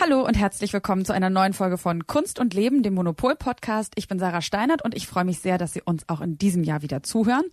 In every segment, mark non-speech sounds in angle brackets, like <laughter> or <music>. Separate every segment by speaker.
Speaker 1: Hallo und herzlich willkommen zu einer neuen Folge von Kunst und Leben, dem Monopol-Podcast. Ich bin Sarah Steinert und ich freue mich sehr, dass Sie uns auch in diesem Jahr wieder zuhören.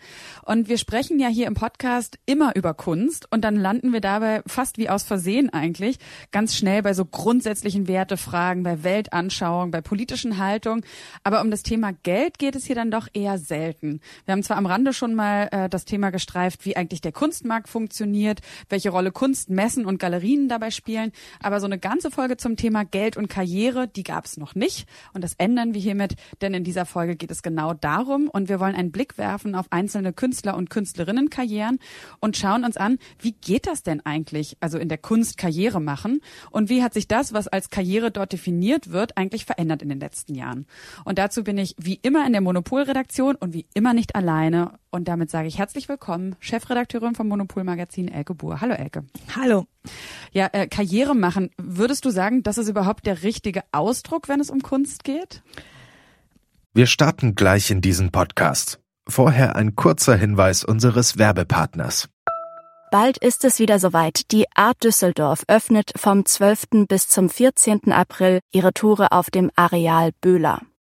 Speaker 1: Und wir sprechen ja hier im Podcast immer über Kunst und dann landen wir dabei fast wie aus Versehen eigentlich ganz schnell bei so grundsätzlichen Wertefragen, bei Weltanschauung, bei politischen Haltungen. Aber um das Thema Geld geht es hier dann doch eher selten. Wir haben zwar am Rande schon mal äh, das Thema gestreift, wie eigentlich der Kunstmarkt funktioniert, welche Rolle Kunst, Messen und Galerien dabei spielen, aber so eine ganze Folge Folge zum Thema Geld und Karriere, die gab es noch nicht. Und das ändern wir hiermit, denn in dieser Folge geht es genau darum. Und wir wollen einen Blick werfen auf einzelne Künstler- und Künstlerinnenkarrieren und schauen uns an, wie geht das denn eigentlich, also in der Kunst Karriere machen? Und wie hat sich das, was als Karriere dort definiert wird, eigentlich verändert in den letzten Jahren? Und dazu bin ich wie immer in der Monopolredaktion und wie immer nicht alleine. Und damit sage ich herzlich willkommen, Chefredakteurin vom Monopol-Magazin Elke Buhr. Hallo Elke.
Speaker 2: Hallo.
Speaker 1: Ja, äh, Karriere machen. Würdest du sagen, das ist überhaupt der richtige Ausdruck, wenn es um Kunst geht?
Speaker 3: Wir starten gleich in diesen Podcast. Vorher ein kurzer Hinweis unseres Werbepartners.
Speaker 4: Bald ist es wieder soweit. Die Art Düsseldorf öffnet vom 12. bis zum 14. April ihre Tore auf dem Areal Böhler.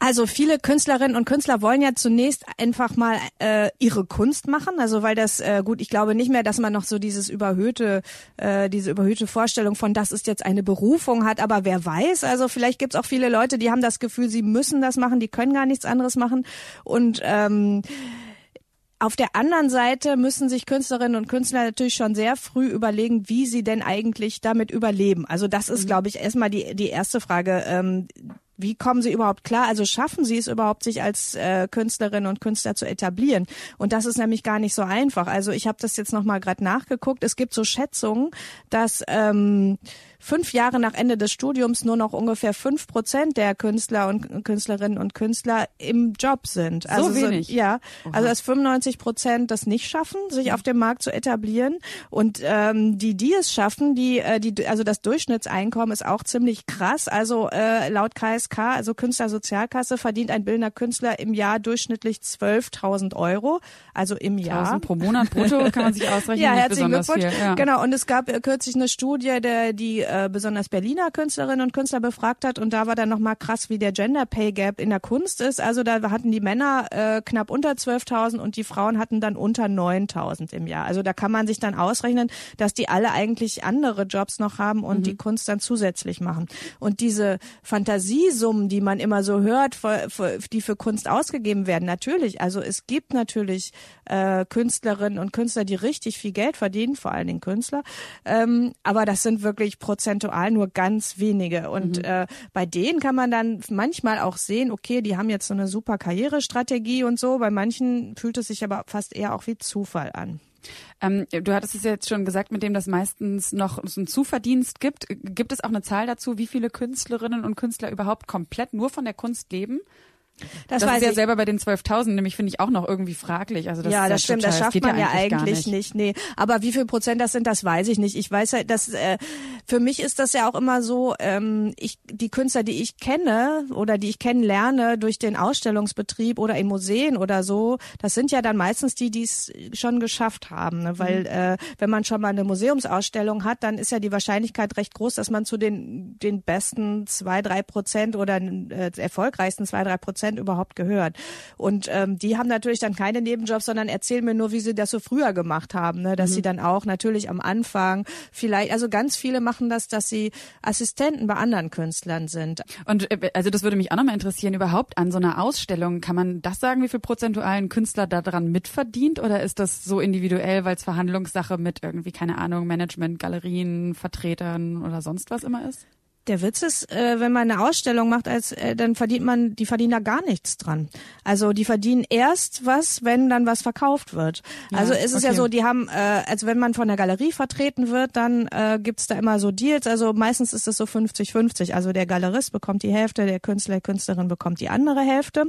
Speaker 2: Also viele Künstlerinnen und Künstler wollen ja zunächst einfach mal äh, ihre Kunst machen, also weil das äh, gut, ich glaube nicht mehr, dass man noch so dieses überhöhte, äh, diese überhöhte Vorstellung von, das ist jetzt eine Berufung hat, aber wer weiß, also vielleicht gibt's auch viele Leute, die haben das Gefühl, sie müssen das machen, die können gar nichts anderes machen und ähm, auf der anderen Seite müssen sich Künstlerinnen und Künstler natürlich schon sehr früh überlegen, wie sie denn eigentlich damit überleben. Also das ist, mhm. glaube ich, erstmal die, die erste Frage. Ähm, wie kommen sie überhaupt klar? Also schaffen sie es überhaupt, sich als äh, Künstlerinnen und Künstler zu etablieren? Und das ist nämlich gar nicht so einfach. Also ich habe das jetzt nochmal gerade nachgeguckt. Es gibt so Schätzungen, dass ähm, fünf Jahre nach Ende des Studiums nur noch ungefähr fünf Prozent der Künstler und Künstlerinnen und Künstler im Job sind.
Speaker 1: Also so wenig.
Speaker 2: So, ja, Oha. also dass 95 Prozent das nicht schaffen, sich auf dem Markt zu etablieren. Und ähm, die, die es schaffen, die, äh, die, also das Durchschnittseinkommen ist auch ziemlich krass. Also äh, laut KSK, also Künstlersozialkasse, verdient ein bildender Künstler im Jahr durchschnittlich 12.000 Euro, also im Jahr.
Speaker 1: 1000 pro Monat brutto kann man sich <laughs> ausrechnen.
Speaker 2: ja, herzlichen Glückwunsch. Ja. Genau. Und es gab kürzlich eine Studie, der die äh, besonders Berliner Künstlerinnen und Künstler befragt hat und da war dann nochmal krass, wie der Gender Pay Gap in der Kunst ist. Also da hatten die Männer äh, knapp unter 12.000 und die Frauen hatten dann unter 9.000 im Jahr. Also da kann man sich dann ausrechnen, dass die alle eigentlich andere Jobs noch haben und mhm. die Kunst dann zusätzlich machen. Und diese Fantasiesummen, die man immer so hört, die für Kunst ausgegeben werden, natürlich, also es gibt natürlich äh, Künstlerinnen und Künstler, die richtig viel Geld verdienen, vor allen Dingen Künstler. Ähm, aber das sind wirklich prozentual nur ganz wenige. Und mhm. äh, bei denen kann man dann manchmal auch sehen, okay, die haben jetzt so eine super Karrierestrategie und so. Bei manchen fühlt es sich aber fast eher auch wie Zufall an.
Speaker 1: Ähm, du hattest es jetzt schon gesagt, mit dem das meistens noch so einen Zuverdienst gibt. Gibt es auch eine Zahl dazu, wie viele Künstlerinnen und Künstler überhaupt komplett nur von der Kunst leben? Das, das ist ja ich. selber bei den 12.000 nämlich finde ich auch noch irgendwie fraglich. Also das
Speaker 2: ja, das stimmt,
Speaker 1: total,
Speaker 2: das schafft
Speaker 1: das
Speaker 2: man
Speaker 1: ja
Speaker 2: eigentlich, eigentlich nicht. nicht. Nee, aber wie viel Prozent das sind, das weiß ich nicht. Ich weiß halt, dass äh, für mich ist das ja auch immer so, ähm, ich die Künstler, die ich kenne oder die ich kennenlerne durch den Ausstellungsbetrieb oder in Museen oder so, das sind ja dann meistens die, die es schon geschafft haben, ne? weil mhm. äh, wenn man schon mal eine Museumsausstellung hat, dann ist ja die Wahrscheinlichkeit recht groß, dass man zu den den besten zwei drei Prozent oder äh, erfolgreichsten zwei drei Prozent Prozent überhaupt gehört. Und ähm, die haben natürlich dann keine Nebenjobs, sondern erzählen mir nur, wie sie das so früher gemacht haben, ne? dass mhm. sie dann auch natürlich am Anfang vielleicht, also ganz viele machen das, dass sie Assistenten bei anderen Künstlern sind.
Speaker 1: Und äh, also das würde mich auch nochmal interessieren, überhaupt an so einer Ausstellung, kann man das sagen, wie viel prozentualen Künstler daran mitverdient oder ist das so individuell, weil es Verhandlungssache mit irgendwie, keine Ahnung, Management, Galerien, Vertretern oder sonst was immer ist?
Speaker 2: Der Witz ist, äh, wenn man eine Ausstellung macht, als äh, dann verdient man, die verdienen da gar nichts dran. Also die verdienen erst was, wenn dann was verkauft wird. Ja, also ist es okay. ja so, die haben, äh, also wenn man von der Galerie vertreten wird, dann äh, gibt's da immer so Deals. Also meistens ist es so 50-50. Also der Galerist bekommt die Hälfte, der Künstler, Künstlerin bekommt die andere Hälfte.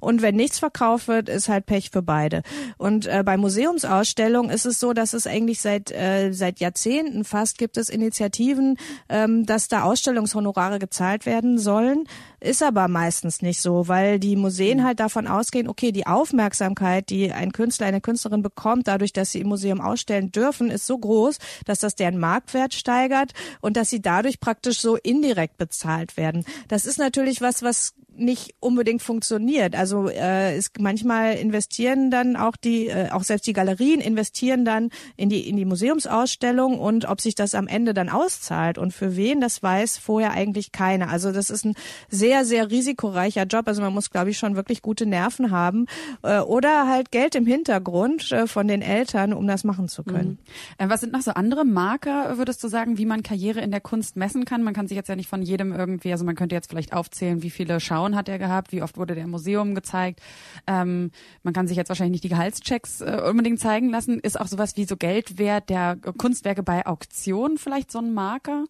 Speaker 2: Und wenn nichts verkauft wird, ist halt Pech für beide. Und äh, bei Museumsausstellungen ist es so, dass es eigentlich seit äh, seit Jahrzehnten fast gibt es Initiativen, ähm, dass da Ausstellungen Ausstellungshonorare gezahlt werden sollen. Ist aber meistens nicht so, weil die Museen halt davon ausgehen, okay, die Aufmerksamkeit, die ein Künstler, eine Künstlerin bekommt, dadurch, dass sie im Museum ausstellen dürfen, ist so groß, dass das deren Marktwert steigert und dass sie dadurch praktisch so indirekt bezahlt werden. Das ist natürlich was, was nicht unbedingt funktioniert. Also äh, ist manchmal investieren dann auch die, äh, auch selbst die Galerien investieren dann in die in die Museumsausstellung und ob sich das am Ende dann auszahlt und für wen, das weiß vorher eigentlich keiner. Also das ist ein sehr sehr risikoreicher Job. Also man muss, glaube ich, schon wirklich gute Nerven haben äh, oder halt Geld im Hintergrund äh, von den Eltern, um das machen zu können.
Speaker 1: Mhm. Äh, was sind noch so andere Marker, würdest du sagen, wie man Karriere in der Kunst messen kann? Man kann sich jetzt ja nicht von jedem irgendwie, also man könnte jetzt vielleicht aufzählen, wie viele Schau Frauen hat er gehabt, wie oft wurde der im Museum gezeigt. Ähm, man kann sich jetzt wahrscheinlich nicht die Gehaltschecks äh, unbedingt zeigen lassen. Ist auch sowas wie so Geldwert der Kunstwerke bei Auktionen vielleicht so ein Marker?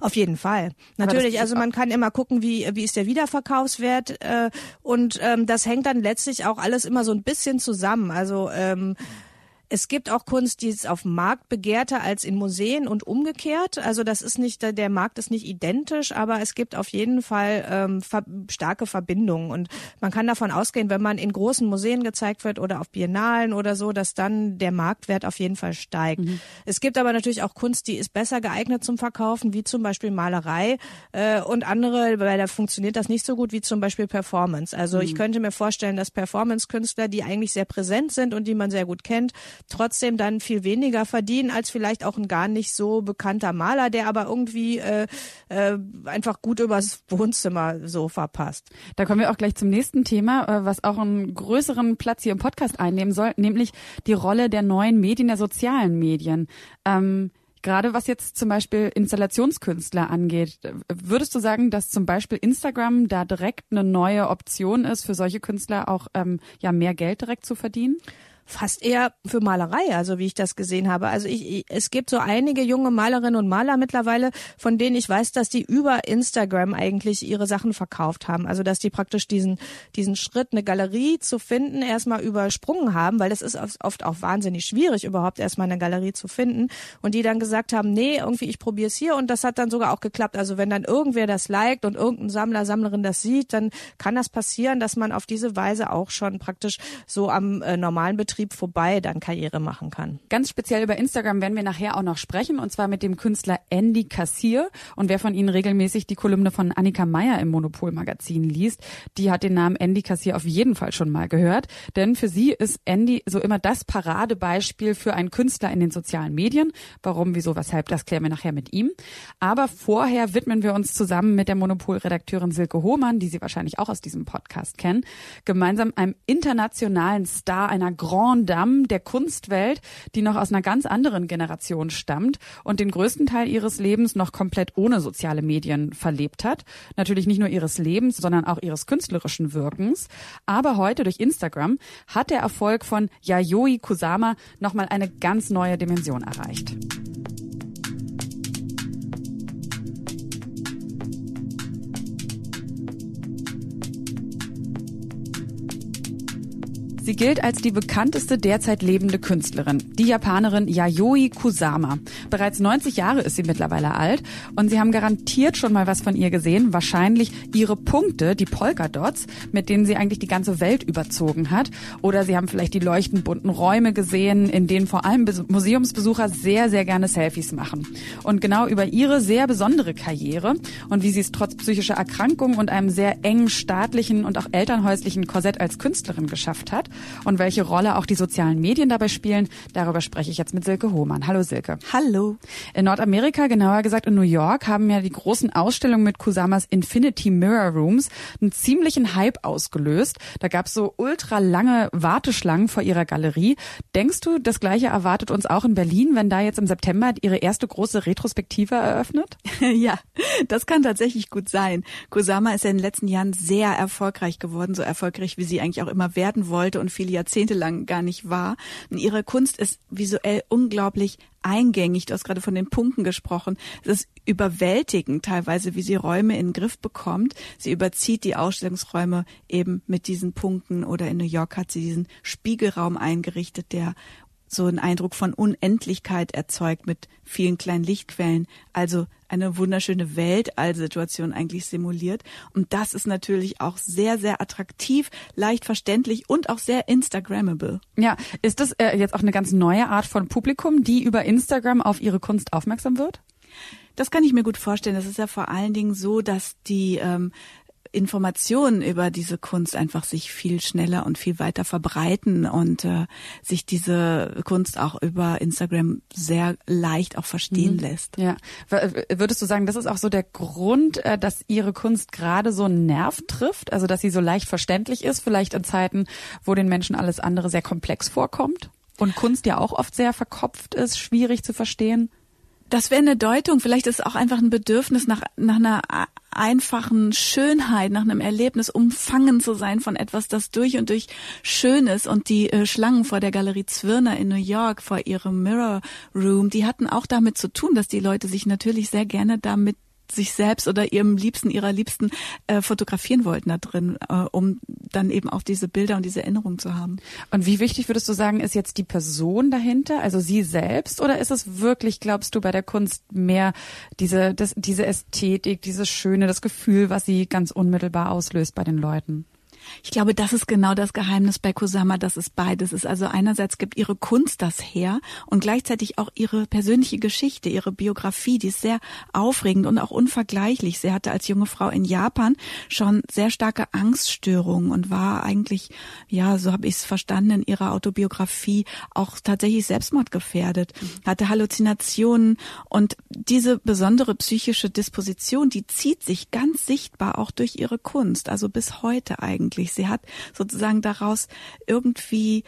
Speaker 2: Auf jeden Fall. Natürlich, also man kann immer gucken, wie, wie ist der Wiederverkaufswert äh, und ähm, das hängt dann letztlich auch alles immer so ein bisschen zusammen. Also ähm, es gibt auch Kunst, die ist auf dem Markt begehrter als in Museen und umgekehrt. Also das ist nicht, der Markt ist nicht identisch, aber es gibt auf jeden Fall ähm, ver starke Verbindungen. Und man kann davon ausgehen, wenn man in großen Museen gezeigt wird oder auf Biennalen oder so, dass dann der Marktwert auf jeden Fall steigt. Mhm. Es gibt aber natürlich auch Kunst, die ist besser geeignet zum Verkaufen, wie zum Beispiel Malerei äh, und andere, weil da funktioniert das nicht so gut, wie zum Beispiel Performance. Also mhm. ich könnte mir vorstellen, dass Performance-Künstler, die eigentlich sehr präsent sind und die man sehr gut kennt, trotzdem dann viel weniger verdienen als vielleicht auch ein gar nicht so bekannter Maler, der aber irgendwie äh, äh, einfach gut übers Wohnzimmer so verpasst.
Speaker 1: Da kommen wir auch gleich zum nächsten Thema, äh, was auch einen größeren Platz hier im Podcast einnehmen soll, nämlich die Rolle der neuen Medien, der sozialen Medien. Ähm, Gerade was jetzt zum Beispiel Installationskünstler angeht, würdest du sagen, dass zum Beispiel Instagram da direkt eine neue Option ist, für solche Künstler auch ähm, ja mehr Geld direkt zu verdienen?
Speaker 2: Fast eher für Malerei, also wie ich das gesehen habe. Also ich, ich, es gibt so einige junge Malerinnen und Maler mittlerweile, von denen ich weiß, dass die über Instagram eigentlich ihre Sachen verkauft haben. Also dass die praktisch diesen diesen Schritt, eine Galerie zu finden, erstmal übersprungen haben, weil das ist oft auch wahnsinnig schwierig, überhaupt erstmal eine Galerie zu finden. Und die dann gesagt haben, nee, irgendwie ich probiere es hier und das hat dann sogar auch geklappt. Also wenn dann irgendwer das liked und irgendein Sammler, Sammlerin das sieht, dann kann das passieren, dass man auf diese Weise auch schon praktisch so am äh, normalen Betrieb Betrieb vorbei dann Karriere machen kann.
Speaker 1: Ganz speziell über Instagram werden wir nachher auch noch sprechen und zwar mit dem Künstler Andy Kassier. Und wer von Ihnen regelmäßig die Kolumne von Annika Meyer im Monopol-Magazin liest, die hat den Namen Andy Kassier auf jeden Fall schon mal gehört. Denn für sie ist Andy so immer das Paradebeispiel für einen Künstler in den sozialen Medien. Warum, wieso, weshalb, das klären wir nachher mit ihm. Aber vorher widmen wir uns zusammen mit der Monopol-Redakteurin Silke Hohmann, die Sie wahrscheinlich auch aus diesem Podcast kennen, gemeinsam einem internationalen Star einer Grand Grand Dame der Kunstwelt, die noch aus einer ganz anderen Generation stammt und den größten Teil ihres Lebens noch komplett ohne soziale Medien verlebt hat. Natürlich nicht nur ihres Lebens, sondern auch ihres künstlerischen Wirkens. Aber heute durch Instagram hat der Erfolg von Yayoi Kusama nochmal eine ganz neue Dimension erreicht. Sie gilt als die bekannteste derzeit lebende Künstlerin, die Japanerin Yayoi Kusama. Bereits 90 Jahre ist sie mittlerweile alt und Sie haben garantiert schon mal was von ihr gesehen, wahrscheinlich ihre Punkte, die Polka-Dots, mit denen sie eigentlich die ganze Welt überzogen hat. Oder Sie haben vielleicht die leuchtend bunten Räume gesehen, in denen vor allem Museumsbesucher sehr, sehr gerne Selfies machen. Und genau über ihre sehr besondere Karriere und wie sie es trotz psychischer Erkrankung und einem sehr engen staatlichen und auch elternhäuslichen Korsett als Künstlerin geschafft hat und welche Rolle auch die sozialen Medien dabei spielen, darüber spreche ich jetzt mit Silke Hohmann. Hallo Silke.
Speaker 2: Hallo.
Speaker 1: In Nordamerika, genauer gesagt in New York, haben ja die großen Ausstellungen mit Kusamas Infinity Mirror Rooms einen ziemlichen Hype ausgelöst. Da gab es so ultra lange Warteschlangen vor ihrer Galerie. Denkst du, das gleiche erwartet uns auch in Berlin, wenn da jetzt im September ihre erste große Retrospektive eröffnet? <laughs>
Speaker 5: ja, das kann tatsächlich gut sein. Kusama ist ja in den letzten Jahren sehr erfolgreich geworden, so erfolgreich, wie sie eigentlich auch immer werden wollte und viele Jahrzehnte lang gar nicht war. Und ihre Kunst ist visuell unglaublich eingängig. Du hast gerade von den Punkten gesprochen. Es ist überwältigend teilweise, wie sie Räume in den Griff bekommt. Sie überzieht die Ausstellungsräume eben mit diesen Punkten oder in New York hat sie diesen Spiegelraum eingerichtet, der so einen Eindruck von Unendlichkeit erzeugt mit vielen kleinen Lichtquellen. Also eine wunderschöne Weltallsituation eigentlich simuliert. Und das ist natürlich auch sehr, sehr attraktiv, leicht verständlich und auch sehr Instagrammable.
Speaker 1: Ja, ist das äh, jetzt auch eine ganz neue Art von Publikum, die über Instagram auf ihre Kunst aufmerksam wird?
Speaker 5: Das kann ich mir gut vorstellen. Das ist ja vor allen Dingen so, dass die ähm, Informationen über diese Kunst einfach sich viel schneller und viel weiter verbreiten und äh, sich diese Kunst auch über Instagram sehr leicht auch verstehen mhm. lässt.
Speaker 1: Ja, würdest du sagen, das ist auch so der Grund, äh, dass ihre Kunst gerade so einen Nerv trifft, also dass sie so leicht verständlich ist, vielleicht in Zeiten, wo den Menschen alles andere sehr komplex vorkommt und Kunst ja auch oft sehr verkopft ist, schwierig zu verstehen?
Speaker 5: Das wäre eine Deutung. Vielleicht ist es auch einfach ein Bedürfnis nach, nach einer einfachen Schönheit, nach einem Erlebnis umfangen zu sein von etwas, das durch und durch schön ist. Und die äh, Schlangen vor der Galerie Zwirner in New York, vor ihrem Mirror Room, die hatten auch damit zu tun, dass die Leute sich natürlich sehr gerne damit sich selbst oder ihrem Liebsten, ihrer Liebsten äh, fotografieren wollten da drin, äh, um dann eben auch diese Bilder und diese Erinnerungen zu haben.
Speaker 1: Und wie wichtig würdest du sagen, ist jetzt die Person dahinter, also sie selbst, oder ist es wirklich, glaubst du, bei der Kunst mehr diese, das, diese Ästhetik, dieses Schöne, das Gefühl, was sie ganz unmittelbar auslöst bei den Leuten?
Speaker 5: Ich glaube, das ist genau das Geheimnis bei Kusama, dass es beides ist. Also einerseits gibt ihre Kunst das her und gleichzeitig auch ihre persönliche Geschichte, ihre Biografie, die ist sehr aufregend und auch unvergleichlich. Sie hatte als junge Frau in Japan schon sehr starke Angststörungen und war eigentlich, ja, so habe ich es verstanden in ihrer Autobiografie, auch tatsächlich selbstmordgefährdet, hatte Halluzinationen und diese besondere psychische Disposition, die zieht sich ganz sichtbar auch durch ihre Kunst, also bis heute eigentlich eigentlich. Sie hat sozusagen daraus irgendwie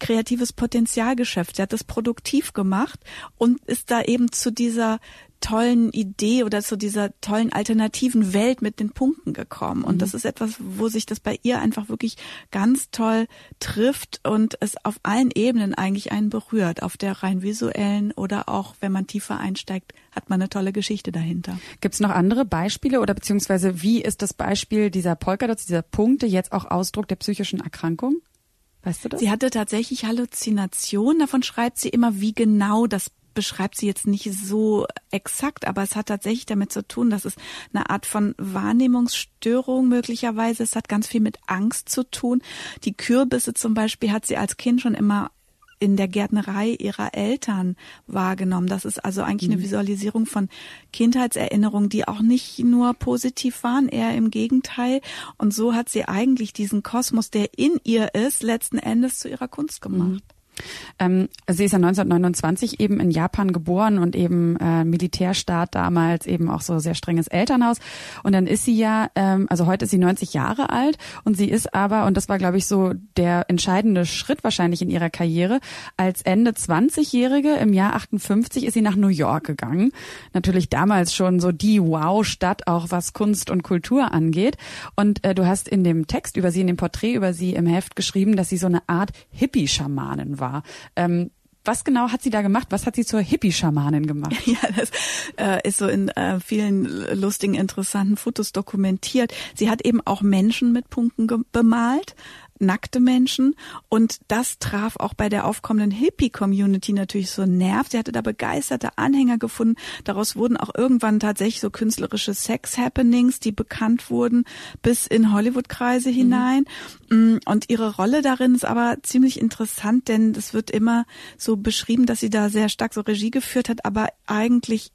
Speaker 5: kreatives Potenzial geschöpft. Sie hat es produktiv gemacht und ist da eben zu dieser tollen Idee oder zu dieser tollen alternativen Welt mit den Punkten gekommen. Und mhm. das ist etwas, wo sich das bei ihr einfach wirklich ganz toll trifft und es auf allen Ebenen eigentlich einen berührt. Auf der rein visuellen oder auch, wenn man tiefer einsteigt, hat man eine tolle Geschichte dahinter.
Speaker 1: Gibt es noch andere Beispiele oder beziehungsweise wie ist das Beispiel dieser Polkadots, dieser Punkte jetzt auch Ausdruck der psychischen Erkrankung? Weißt du das?
Speaker 5: Sie hatte tatsächlich Halluzinationen. Davon schreibt sie immer, wie genau das beschreibt sie jetzt nicht so exakt, aber es hat tatsächlich damit zu tun, dass es eine Art von Wahrnehmungsstörung möglicherweise. Es hat ganz viel mit Angst zu tun. Die Kürbisse zum Beispiel hat sie als Kind schon immer in der Gärtnerei ihrer Eltern wahrgenommen. Das ist also eigentlich eine mhm. Visualisierung von Kindheitserinnerungen, die auch nicht nur positiv waren, eher im Gegenteil. Und so hat sie eigentlich diesen Kosmos, der in ihr ist, letzten Endes zu ihrer Kunst gemacht. Mhm.
Speaker 1: Ähm, sie ist ja 1929 eben in Japan geboren und eben äh, Militärstaat damals, eben auch so sehr strenges Elternhaus. Und dann ist sie ja, ähm, also heute ist sie 90 Jahre alt und sie ist aber, und das war glaube ich so der entscheidende Schritt wahrscheinlich in ihrer Karriere, als Ende 20-Jährige im Jahr 58 ist sie nach New York gegangen. Natürlich damals schon so die Wow-Stadt, auch was Kunst und Kultur angeht. Und äh, du hast in dem Text über sie, in dem Porträt über sie im Heft geschrieben, dass sie so eine Art Hippie-Schamanin war war. Ähm, was genau hat sie da gemacht? Was hat sie zur Hippie-Schamanin gemacht? <laughs>
Speaker 5: Ja, das äh, ist so in äh, vielen lustigen, interessanten Fotos dokumentiert. Sie hat eben auch Menschen mit Punkten bemalt nackte Menschen und das traf auch bei der aufkommenden Hippie-Community natürlich so Nerv. Sie hatte da begeisterte Anhänger gefunden. Daraus wurden auch irgendwann tatsächlich so künstlerische Sex-Happenings, die bekannt wurden, bis in Hollywood-Kreise mhm. hinein. Mhm. Und ihre Rolle darin ist aber ziemlich interessant, denn es wird immer so beschrieben, dass sie da sehr stark so Regie geführt hat, aber eigentlich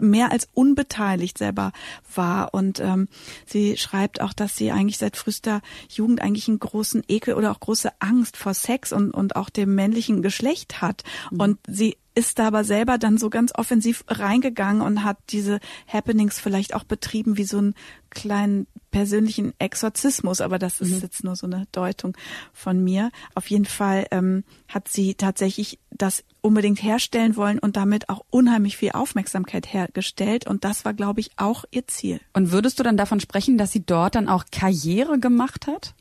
Speaker 5: mehr als unbeteiligt selber war. Und ähm, sie schreibt auch, dass sie eigentlich seit frühester Jugend eigentlich einen großen Ekel oder auch große Angst vor Sex und, und auch dem männlichen Geschlecht hat. Mhm. Und sie ist da aber selber dann so ganz offensiv reingegangen und hat diese Happenings vielleicht auch betrieben wie so einen kleinen persönlichen Exorzismus, aber das ist mhm. jetzt nur so eine Deutung von mir. Auf jeden Fall ähm, hat sie tatsächlich das unbedingt herstellen wollen und damit auch unheimlich viel Aufmerksamkeit hergestellt und das war, glaube ich, auch ihr Ziel.
Speaker 1: Und würdest du dann davon sprechen, dass sie dort dann auch Karriere gemacht hat?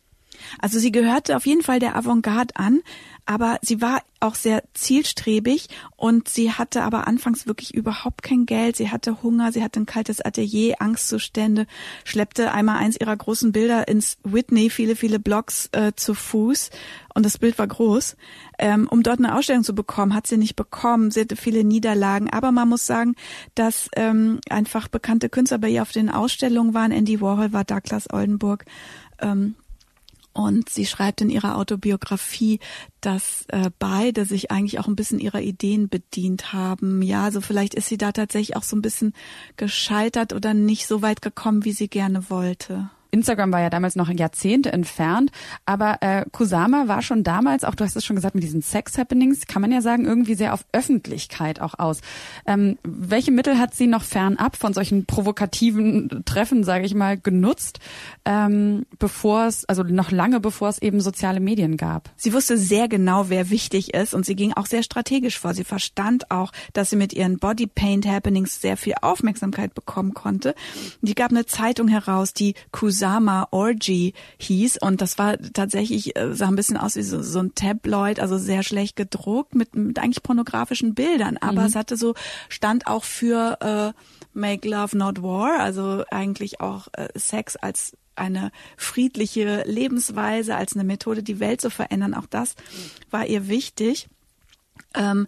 Speaker 5: Also sie gehörte auf jeden Fall der Avantgarde an, aber sie war auch sehr zielstrebig und sie hatte aber anfangs wirklich überhaupt kein Geld. Sie hatte Hunger, sie hatte ein kaltes Atelier, Angstzustände, schleppte einmal eins ihrer großen Bilder ins Whitney, viele, viele Blocks äh, zu Fuß und das Bild war groß. Ähm, um dort eine Ausstellung zu bekommen, hat sie nicht bekommen. Sie hatte viele Niederlagen, aber man muss sagen, dass ähm, einfach bekannte Künstler bei ihr auf den Ausstellungen waren. Andy Warhol war Douglas Oldenburg. Ähm, und sie schreibt in ihrer Autobiografie, dass äh, beide sich eigentlich auch ein bisschen ihrer Ideen bedient haben. Ja, also vielleicht ist sie da tatsächlich auch so ein bisschen gescheitert oder nicht so weit gekommen, wie sie gerne wollte.
Speaker 1: Instagram war ja damals noch Jahrzehnte entfernt, aber äh, Kusama war schon damals, auch du hast es schon gesagt, mit diesen Sex-Happenings, kann man ja sagen, irgendwie sehr auf Öffentlichkeit auch aus. Ähm, welche Mittel hat sie noch fernab von solchen provokativen Treffen, sage ich mal, genutzt, ähm, bevor es, also noch lange bevor es eben soziale Medien gab?
Speaker 5: Sie wusste sehr genau, wer wichtig ist und sie ging auch sehr strategisch vor. Sie verstand auch, dass sie mit ihren Body Paint Happenings sehr viel Aufmerksamkeit bekommen konnte. Die gab eine Zeitung heraus, die Kusama Kusama Orgy hieß und das war tatsächlich, äh, sah ein bisschen aus wie so, so ein Tabloid, also sehr schlecht gedruckt mit, mit eigentlich pornografischen Bildern, aber mhm. es hatte so, stand auch für äh, Make Love Not War, also eigentlich auch äh, Sex als eine friedliche Lebensweise, als eine Methode, die Welt zu verändern. Auch das war ihr wichtig. Ähm,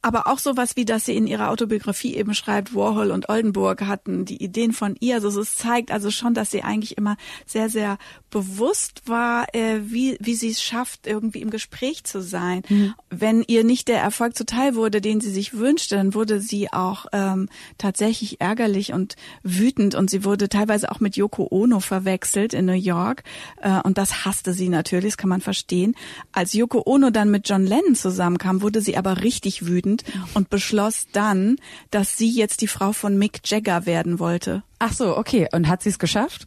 Speaker 5: aber auch sowas wie, dass sie in ihrer Autobiografie eben schreibt, Warhol und Oldenburg hatten die Ideen von ihr. Also es zeigt also schon, dass sie eigentlich immer sehr, sehr bewusst war, äh, wie, wie sie es schafft, irgendwie im Gespräch zu sein. Mhm. Wenn ihr nicht der Erfolg zuteil wurde, den sie sich wünschte, dann wurde sie auch ähm, tatsächlich ärgerlich und wütend und sie wurde teilweise auch mit Yoko Ono verwechselt in New York äh, und das hasste sie natürlich, das kann man verstehen. Als Yoko Ono dann mit John Lennon zusammenkam, wurde sie aber richtig wütend wütend und beschloss dann, dass sie jetzt die Frau von Mick Jagger werden wollte.
Speaker 1: Ach so, okay. Und hat sie es geschafft?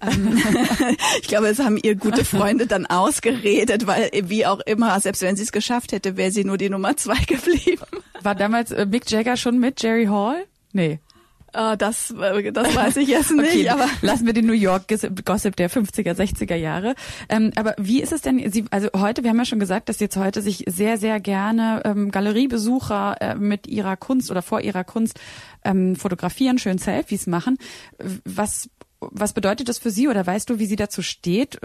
Speaker 5: Ähm, <laughs> ich glaube, es haben ihr gute Freunde dann ausgeredet, weil wie auch immer, selbst wenn sie es geschafft hätte, wäre sie nur die Nummer zwei geblieben.
Speaker 1: War damals äh, Mick Jagger schon mit Jerry Hall? Nee.
Speaker 5: Uh, das, äh, das weiß ich jetzt <laughs> nicht. okay, aber
Speaker 1: lassen wir den New York Gossip der 50er, 60er Jahre. Ähm, aber wie ist es denn? Sie, also heute, wir haben ja schon gesagt, dass jetzt heute sich sehr, sehr gerne ähm, Galeriebesucher äh, mit ihrer Kunst oder vor ihrer Kunst ähm, fotografieren, schön Selfies machen. Was was bedeutet das für Sie oder weißt du, wie sie dazu steht,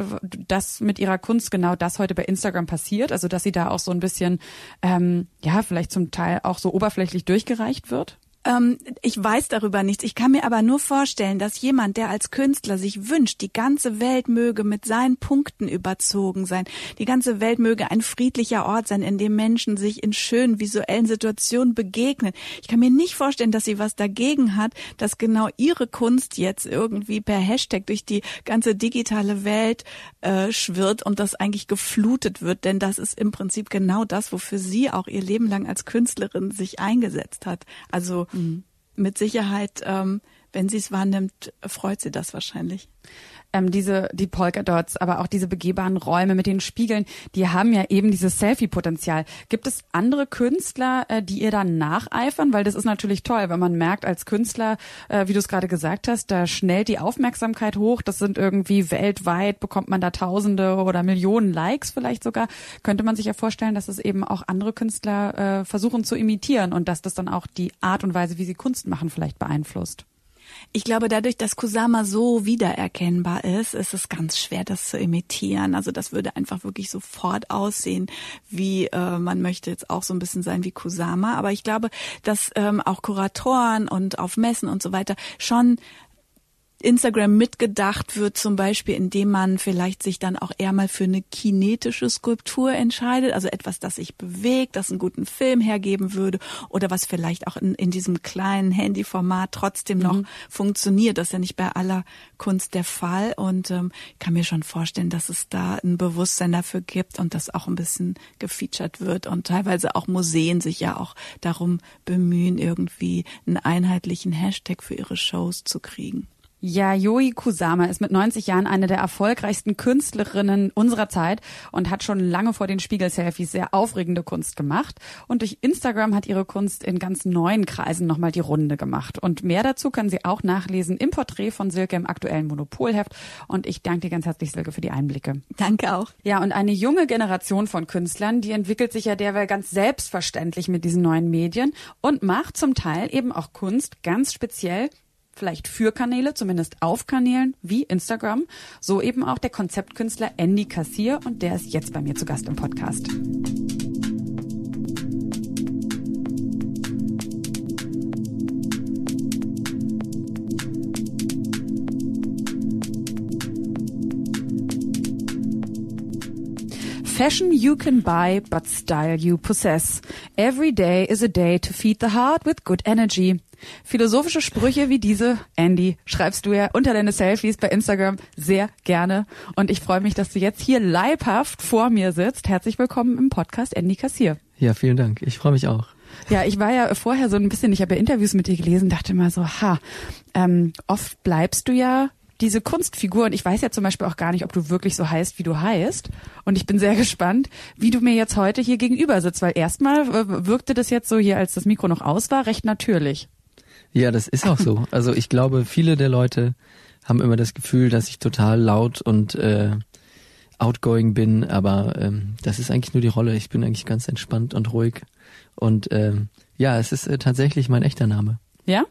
Speaker 1: dass mit ihrer Kunst genau das heute bei Instagram passiert? Also dass sie da auch so ein bisschen, ähm, ja, vielleicht zum Teil auch so oberflächlich durchgereicht wird?
Speaker 5: Ähm, ich weiß darüber nichts. Ich kann mir aber nur vorstellen, dass jemand, der als Künstler sich wünscht, die ganze Welt möge mit seinen Punkten überzogen sein. Die ganze Welt möge ein friedlicher Ort sein, in dem Menschen sich in schönen visuellen Situationen begegnen. Ich kann mir nicht vorstellen, dass sie was dagegen hat, dass genau ihre Kunst jetzt irgendwie per Hashtag durch die ganze digitale Welt äh, schwirrt und das eigentlich geflutet wird, denn das ist im Prinzip genau das, wofür sie auch ihr Leben lang als Künstlerin sich eingesetzt hat. Also. Mit Sicherheit, ähm, wenn sie es wahrnimmt, freut sie das wahrscheinlich
Speaker 1: ähm, diese die Polka Dots, aber auch diese begehbaren Räume mit den Spiegeln, die haben ja eben dieses Selfie-Potenzial. Gibt es andere Künstler, äh, die ihr da nacheifern? Weil das ist natürlich toll, wenn man merkt als Künstler, äh, wie du es gerade gesagt hast, da schnellt die Aufmerksamkeit hoch. Das sind irgendwie weltweit bekommt man da Tausende oder Millionen Likes vielleicht sogar. Könnte man sich ja vorstellen, dass es eben auch andere Künstler äh, versuchen zu imitieren und dass das dann auch die Art und Weise, wie sie Kunst machen, vielleicht beeinflusst.
Speaker 5: Ich glaube, dadurch, dass Kusama so wiedererkennbar ist, ist es ganz schwer, das zu imitieren. Also das würde einfach wirklich sofort aussehen, wie äh, man möchte jetzt auch so ein bisschen sein wie Kusama. Aber ich glaube, dass ähm, auch Kuratoren und auf Messen und so weiter schon Instagram mitgedacht wird, zum Beispiel, indem man vielleicht sich dann auch eher mal für eine kinetische Skulptur entscheidet, also etwas, das sich bewegt, das einen guten Film hergeben würde oder was vielleicht auch in, in diesem kleinen Handyformat trotzdem noch mhm. funktioniert. Das ist ja nicht bei aller Kunst der Fall und ähm, ich kann mir schon vorstellen, dass es da ein Bewusstsein dafür gibt und das auch ein bisschen gefeatured wird und teilweise auch Museen sich ja auch darum bemühen, irgendwie einen einheitlichen Hashtag für ihre Shows zu kriegen.
Speaker 1: Yayoi Kusama ist mit 90 Jahren eine der erfolgreichsten Künstlerinnen unserer Zeit und hat schon lange vor den Spiegel-Selfies sehr aufregende Kunst gemacht. Und durch Instagram hat ihre Kunst in ganz neuen Kreisen nochmal die Runde gemacht. Und mehr dazu können Sie auch nachlesen im Porträt von Silke im aktuellen Monopolheft. Und ich danke dir ganz herzlich, Silke, für die Einblicke.
Speaker 5: Danke auch.
Speaker 1: Ja, und eine junge Generation von Künstlern, die entwickelt sich ja derweil ganz selbstverständlich mit diesen neuen Medien und macht zum Teil eben auch Kunst ganz speziell vielleicht für Kanäle, zumindest auf Kanälen wie Instagram. So eben auch der Konzeptkünstler Andy Kassier und der ist jetzt bei mir zu Gast im Podcast. Fashion you can buy, but style you possess. Every day is a day to feed the heart with good energy. Philosophische Sprüche wie diese, Andy, schreibst du ja unter deine Selfies bei Instagram sehr gerne. Und ich freue mich, dass du jetzt hier leibhaft vor mir sitzt. Herzlich willkommen im Podcast Andy Kassier.
Speaker 6: Ja, vielen Dank. Ich freue mich auch.
Speaker 1: Ja, ich war ja vorher so ein bisschen, ich habe ja Interviews mit dir gelesen, dachte mal so, ha, ähm, oft bleibst du ja diese Kunstfigur, und ich weiß ja zum Beispiel auch gar nicht, ob du wirklich so heißt, wie du heißt. Und ich bin sehr <laughs> gespannt, wie du mir jetzt heute hier gegenüber sitzt, weil erstmal wirkte das jetzt so hier, als das Mikro noch aus war, recht natürlich.
Speaker 6: Ja, das ist auch so. <laughs> Also ich glaube, viele der Leute haben immer das Gefühl, dass ich total laut und äh, outgoing bin, aber ähm, das ist eigentlich nur die Rolle. Ich bin eigentlich ganz entspannt und ruhig. Und ähm, ja, es ist äh, tatsächlich mein echter Name.
Speaker 1: Ja?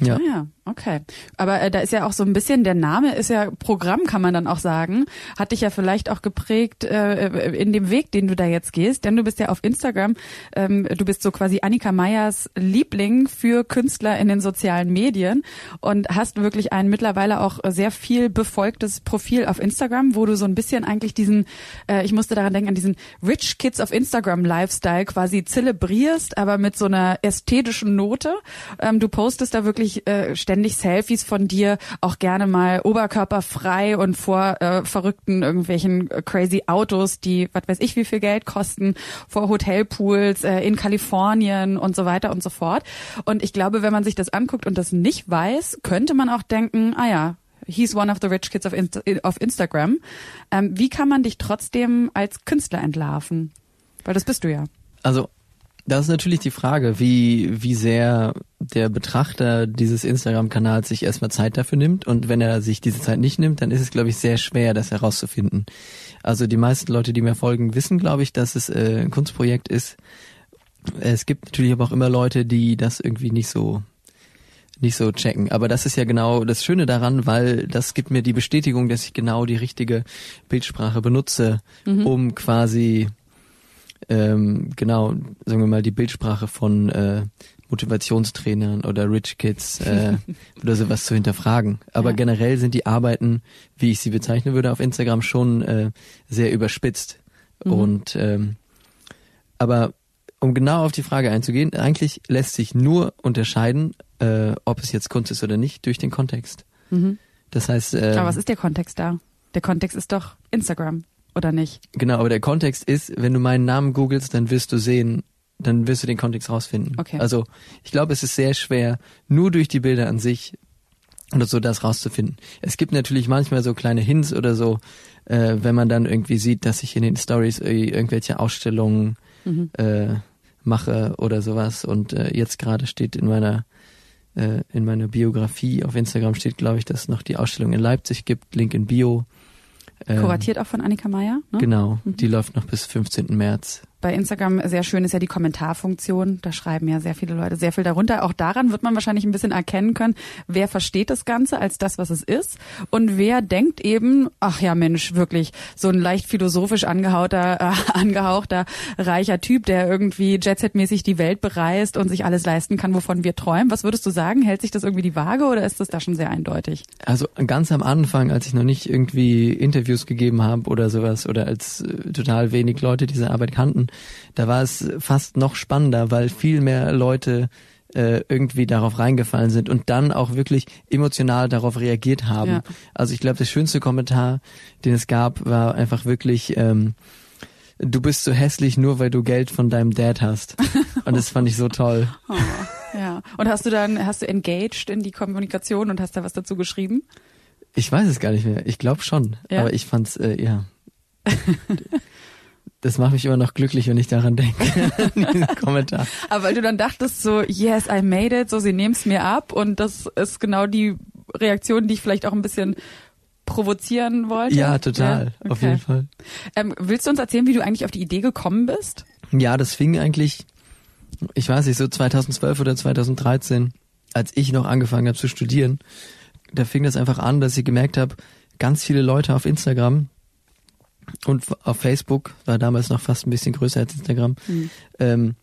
Speaker 6: Ja.
Speaker 1: Ah ja, okay. Aber äh, da ist ja auch so ein bisschen, der Name ist ja Programm, kann man dann auch sagen. Hat dich ja vielleicht auch geprägt äh, in dem Weg, den du da jetzt gehst. Denn du bist ja auf Instagram, ähm, du bist so quasi Annika Meyers Liebling für Künstler in den sozialen Medien und hast wirklich ein mittlerweile auch sehr viel befolgtes Profil auf Instagram, wo du so ein bisschen eigentlich diesen, äh, ich musste daran denken, an diesen Rich Kids auf Instagram Lifestyle quasi zelebrierst, aber mit so einer ästhetischen Note. Ähm, du postest da wirklich wirklich äh, ständig Selfies von dir, auch gerne mal oberkörperfrei und vor äh, verrückten irgendwelchen crazy Autos, die was weiß ich wie viel Geld kosten, vor Hotelpools äh, in Kalifornien und so weiter und so fort. Und ich glaube, wenn man sich das anguckt und das nicht weiß, könnte man auch denken, ah ja, he's one of the rich kids of, Insta auf Instagram. Ähm, wie kann man dich trotzdem als Künstler entlarven? Weil das bist du ja.
Speaker 6: Also das ist natürlich die Frage, wie, wie sehr der Betrachter dieses Instagram-Kanals sich erstmal Zeit dafür nimmt. Und wenn er sich diese Zeit nicht nimmt, dann ist es, glaube ich, sehr schwer, das herauszufinden. Also die meisten Leute, die mir folgen, wissen, glaube ich, dass es äh, ein Kunstprojekt ist. Es gibt natürlich aber auch immer Leute, die das irgendwie nicht so nicht so checken. Aber das ist ja genau das Schöne daran, weil das gibt mir die Bestätigung, dass ich genau die richtige Bildsprache benutze, mhm. um quasi ähm, genau, sagen wir mal, die Bildsprache von äh, Motivationstrainern oder Rich Kids äh, <laughs> oder sowas zu hinterfragen. Aber ja. generell sind die Arbeiten, wie ich sie bezeichnen würde, auf Instagram schon äh, sehr überspitzt. Mhm. Und ähm, aber um genau auf die Frage einzugehen, eigentlich lässt sich nur unterscheiden, äh, ob es jetzt Kunst ist oder nicht, durch den Kontext. Mhm. Das heißt. Äh,
Speaker 1: Aber was ist der Kontext da? Der Kontext ist doch Instagram oder nicht?
Speaker 6: Genau, aber der Kontext ist, wenn du meinen Namen googelst, dann wirst du sehen, dann wirst du den Kontext rausfinden.
Speaker 1: Okay.
Speaker 6: Also ich glaube, es ist sehr schwer, nur durch die Bilder an sich oder so das rauszufinden. Es gibt natürlich manchmal so kleine Hints oder so, äh, wenn man dann irgendwie sieht, dass ich in den Stories irgendwelche Ausstellungen mhm. äh, mache oder sowas. Und äh, jetzt gerade steht in meiner äh, in meiner Biografie auf Instagram steht, glaube ich, dass es noch die Ausstellung in Leipzig gibt, Link in Bio.
Speaker 1: Ähm, Kuratiert auch von Annika Meyer.
Speaker 6: Ne? Genau, mhm. die läuft noch bis 15. März.
Speaker 1: Bei Instagram sehr schön ist ja die Kommentarfunktion. Da schreiben ja sehr viele Leute sehr viel darunter. Auch daran wird man wahrscheinlich ein bisschen erkennen können, wer versteht das Ganze als das, was es ist und wer denkt eben, ach ja Mensch, wirklich so ein leicht philosophisch angehauchter, äh, <laughs> angehauchter, reicher Typ, der irgendwie Jetset-mäßig die Welt bereist und sich alles leisten kann, wovon wir träumen. Was würdest du sagen? Hält sich das irgendwie die Waage oder ist das da schon sehr eindeutig?
Speaker 6: Also ganz am Anfang, als ich noch nicht irgendwie Interviews gegeben habe oder sowas oder als äh, total wenig Leute diese Arbeit kannten, da war es fast noch spannender, weil viel mehr Leute äh, irgendwie darauf reingefallen sind und dann auch wirklich emotional darauf reagiert haben.
Speaker 1: Ja.
Speaker 6: Also ich glaube, der schönste Kommentar, den es gab, war einfach wirklich, ähm, du bist so hässlich nur, weil du Geld von deinem Dad hast. <laughs> Und das fand ich so toll.
Speaker 1: Oh, ja. Und hast du dann, hast du engaged in die Kommunikation und hast da was dazu geschrieben?
Speaker 6: Ich weiß es gar nicht mehr. Ich glaube schon.
Speaker 1: Ja.
Speaker 6: Aber ich fand's, äh, ja. <laughs> das macht mich immer noch glücklich, wenn ich daran denke. <laughs> Diesen Kommentar.
Speaker 1: Aber weil du dann dachtest so, yes, I made it, so sie nehmen's mir ab und das ist genau die Reaktion, die ich vielleicht auch ein bisschen provozieren wollte.
Speaker 6: Ja, total.
Speaker 1: Ja?
Speaker 6: Auf
Speaker 1: Okay.
Speaker 6: jeden Fall.
Speaker 1: Ähm, willst du uns erzählen, wie du eigentlich auf die Idee gekommen bist?
Speaker 6: Ja, das fing eigentlich, ich weiß nicht, so 2012 oder 2013, als ich noch angefangen habe zu studieren. Da fing das einfach an, dass ich gemerkt habe, ganz viele Leute auf Instagram und auf Facebook, war damals noch fast ein bisschen größer als Instagram, ähm,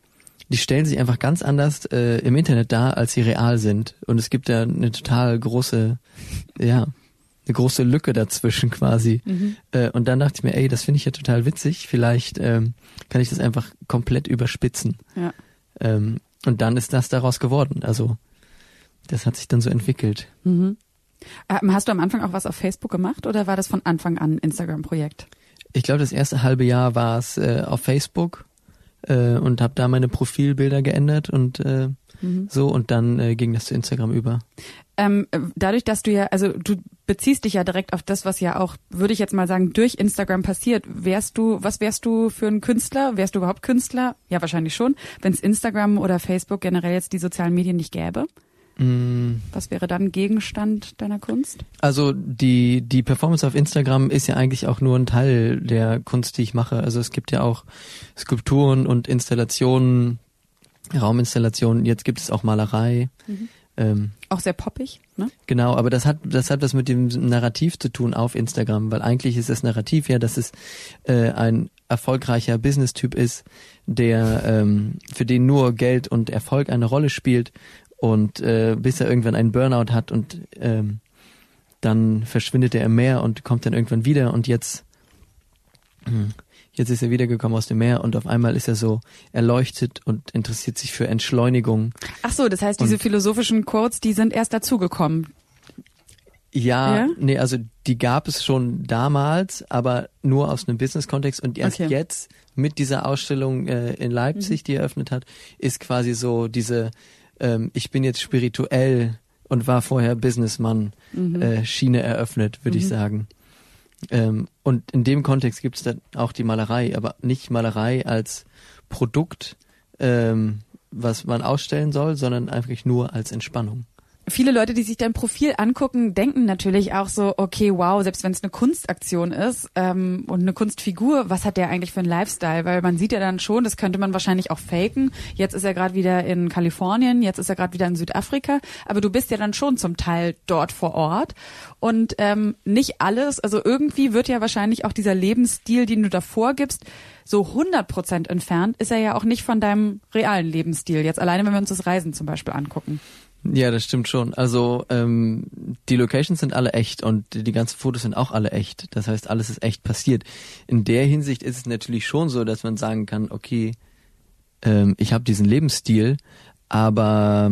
Speaker 6: die stellen sich einfach ganz anders äh, im Internet dar, als sie real sind. Und es gibt da eine total große, ja, eine große Lücke dazwischen quasi. Äh, und dann dachte ich mir, ey, das finde ich ja total witzig. Vielleicht ähm, kann ich das einfach komplett überspitzen.
Speaker 1: Ja.
Speaker 6: Ähm, und dann ist das daraus geworden. Also das hat sich dann so entwickelt.
Speaker 1: Ähm, hast du am Anfang auch was auf Facebook gemacht oder war das von Anfang an ein Instagram-Projekt?
Speaker 6: Ich glaube, das erste halbe Jahr war es äh, auf Facebook äh, und habe da meine Profilbilder geändert und äh, so und dann äh, ging das zu Instagram über.
Speaker 1: Ähm, äh, dadurch, dass du ja, also du beziehst dich ja direkt auf das, was ja auch, würde ich jetzt mal sagen, durch Instagram passiert. Wärst du, was wärst du für ein Künstler? Wärst du überhaupt Künstler? Ja, wahrscheinlich schon. Wenn es Instagram oder Facebook generell jetzt die sozialen Medien nicht gäbe,
Speaker 6: Mm,
Speaker 1: was wäre dann Gegenstand deiner Kunst?
Speaker 6: Also die die Performance auf Instagram ist ja eigentlich auch nur ein Teil der Kunst, die ich mache. Also es gibt ja auch Skulpturen und Installationen, Rauminstallationen. Jetzt gibt es auch Malerei. Ähm,
Speaker 1: Auch sehr poppig, ne?
Speaker 6: Genau, aber das hat das hat was mit dem Narrativ zu tun auf Instagram, weil eigentlich ist das Narrativ ja, dass es äh, ein erfolgreicher Business-Typ ist, der ähm, für den nur Geld und Erfolg eine Rolle spielt und äh, bis er irgendwann einen Burnout hat und ähm, dann verschwindet er im Meer und kommt dann irgendwann wieder und jetzt hm, jetzt ist er wiedergekommen aus dem Meer und auf einmal ist er so erleuchtet und interessiert sich für Entschleunigung
Speaker 1: Ach so, das heißt, diese
Speaker 6: Und-
Speaker 1: philosophischen Quotes, die sind erst dazugekommen.
Speaker 6: Ja,
Speaker 1: Ja?
Speaker 6: nee, also die gab es schon damals, aber nur aus einem Business-Kontext und erst
Speaker 1: Okay.
Speaker 6: jetzt mit dieser Ausstellung äh, in Leipzig, die eröffnet hat, ist quasi so diese, ähm, ich bin jetzt spirituell und war vorher Businessmann äh, Schiene eröffnet, würde ich sagen. Ähm, und in dem Kontext gibt es dann auch die Malerei, aber nicht Malerei als Produkt, ähm, was man ausstellen soll, sondern einfach nur als Entspannung.
Speaker 1: Viele Leute, die sich dein Profil angucken, denken natürlich auch so, okay, wow, selbst wenn es eine Kunstaktion ist ähm, und eine Kunstfigur, was hat der eigentlich für einen Lifestyle? Weil man sieht ja dann schon, das könnte man wahrscheinlich auch faken. Jetzt ist er gerade wieder in Kalifornien, jetzt ist er gerade wieder in Südafrika, aber du bist ja dann schon zum Teil dort vor Ort. Und ähm, nicht alles, also irgendwie wird ja wahrscheinlich auch dieser Lebensstil, den du da vorgibst, so 100 Prozent entfernt, ist er ja auch nicht von deinem realen Lebensstil. Jetzt alleine, wenn wir uns das Reisen zum Beispiel angucken.
Speaker 6: Ja, das stimmt schon. Also ähm, die Locations sind alle echt und die ganzen Fotos sind auch alle echt. Das heißt, alles ist echt passiert. In der Hinsicht ist es natürlich schon so, dass man sagen kann, okay, ähm, ich habe diesen Lebensstil, aber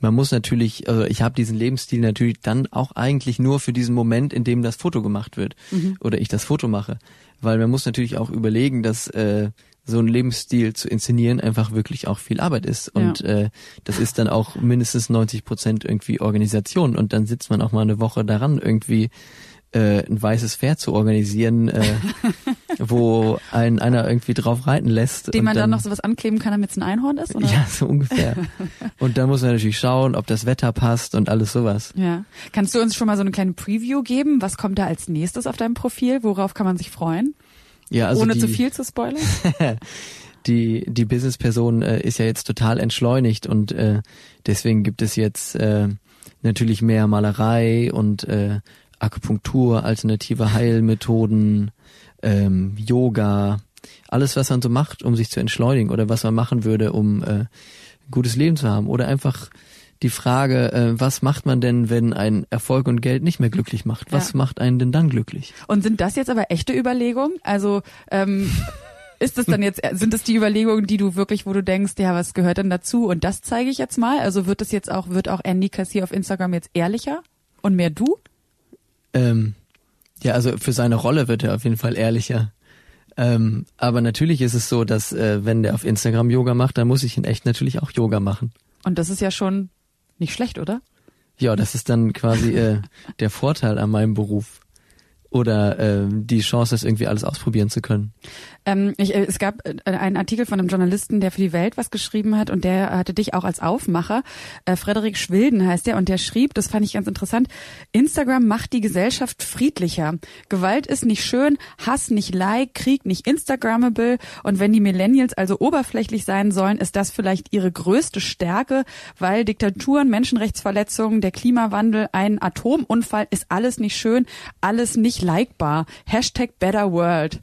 Speaker 6: man muss natürlich, also ich habe diesen Lebensstil natürlich dann auch eigentlich nur für diesen Moment, in dem das Foto gemacht wird oder ich das Foto mache, weil man muss natürlich auch überlegen, dass äh, so einen Lebensstil zu inszenieren einfach wirklich auch viel Arbeit ist und
Speaker 1: Ja.
Speaker 6: äh, das ist dann auch mindestens 90 Prozent irgendwie Organisation und dann sitzt man auch mal eine Woche daran irgendwie äh, ein weißes Pferd zu organisieren, äh, <laughs> wo einen einer irgendwie drauf reiten lässt.
Speaker 1: Dem man dann noch sowas ankleben kann, damit es ein Einhorn ist? Oder?
Speaker 6: ja, so ungefähr. <laughs> Und dann muss man natürlich schauen, ob das Wetter passt und alles sowas.
Speaker 1: ja. Kannst du uns schon mal so eine kleine Preview geben? Was kommt da als nächstes auf deinem Profil? Worauf kann man sich freuen?
Speaker 6: Ja, also
Speaker 1: Ohne
Speaker 6: die,
Speaker 1: zu viel zu spoilern? <laughs>
Speaker 6: die die Businessperson äh, ist ja jetzt total entschleunigt und äh, deswegen gibt es jetzt äh, natürlich mehr Malerei und äh, Akupunktur, alternative Heilmethoden, ähm, Yoga, alles was man so macht, um sich zu entschleunigen oder was man machen würde, um äh, ein gutes Leben zu haben oder einfach die Frage, äh, was macht man denn, wenn ein Erfolg und Geld nicht mehr glücklich macht? Was
Speaker 1: Ja.
Speaker 6: macht einen denn dann glücklich?
Speaker 1: Und sind das jetzt aber echte Überlegungen? Also ähm, <laughs> ist das dann jetzt, sind das die Überlegungen, die du wirklich, wo du denkst, ja, was gehört denn dazu? Und das zeige ich jetzt mal. Also wird das jetzt auch, wird auch Andy Kassier auf Instagram jetzt ehrlicher und mehr du?
Speaker 6: Ähm, ja, also für seine Rolle wird er auf jeden Fall ehrlicher. Ähm, aber natürlich ist es so, dass äh, wenn der auf Instagram Yoga macht, dann muss ich in echt natürlich auch Yoga machen.
Speaker 1: Und das ist ja schon nicht schlecht, oder?
Speaker 6: Ja, das ist dann quasi äh, der Vorteil an meinem Beruf. Oder ähm, die Chance, das irgendwie alles ausprobieren zu können.
Speaker 1: Ähm, ich, äh, es gab äh, einen Artikel von einem Journalisten, der für die Welt was geschrieben hat und der hatte dich auch als Aufmacher. Äh, Frederik Schwilden heißt der und der schrieb, das fand ich ganz interessant, Instagram macht die Gesellschaft friedlicher. Gewalt ist nicht schön, Hass nicht like, Krieg nicht Instagrammable und wenn die Millennials also oberflächlich sein sollen, ist das vielleicht ihre größte Stärke, weil Diktaturen, Menschenrechtsverletzungen, der Klimawandel, ein Atomunfall ist alles nicht schön, alles nicht likebar. Hashtag Better World.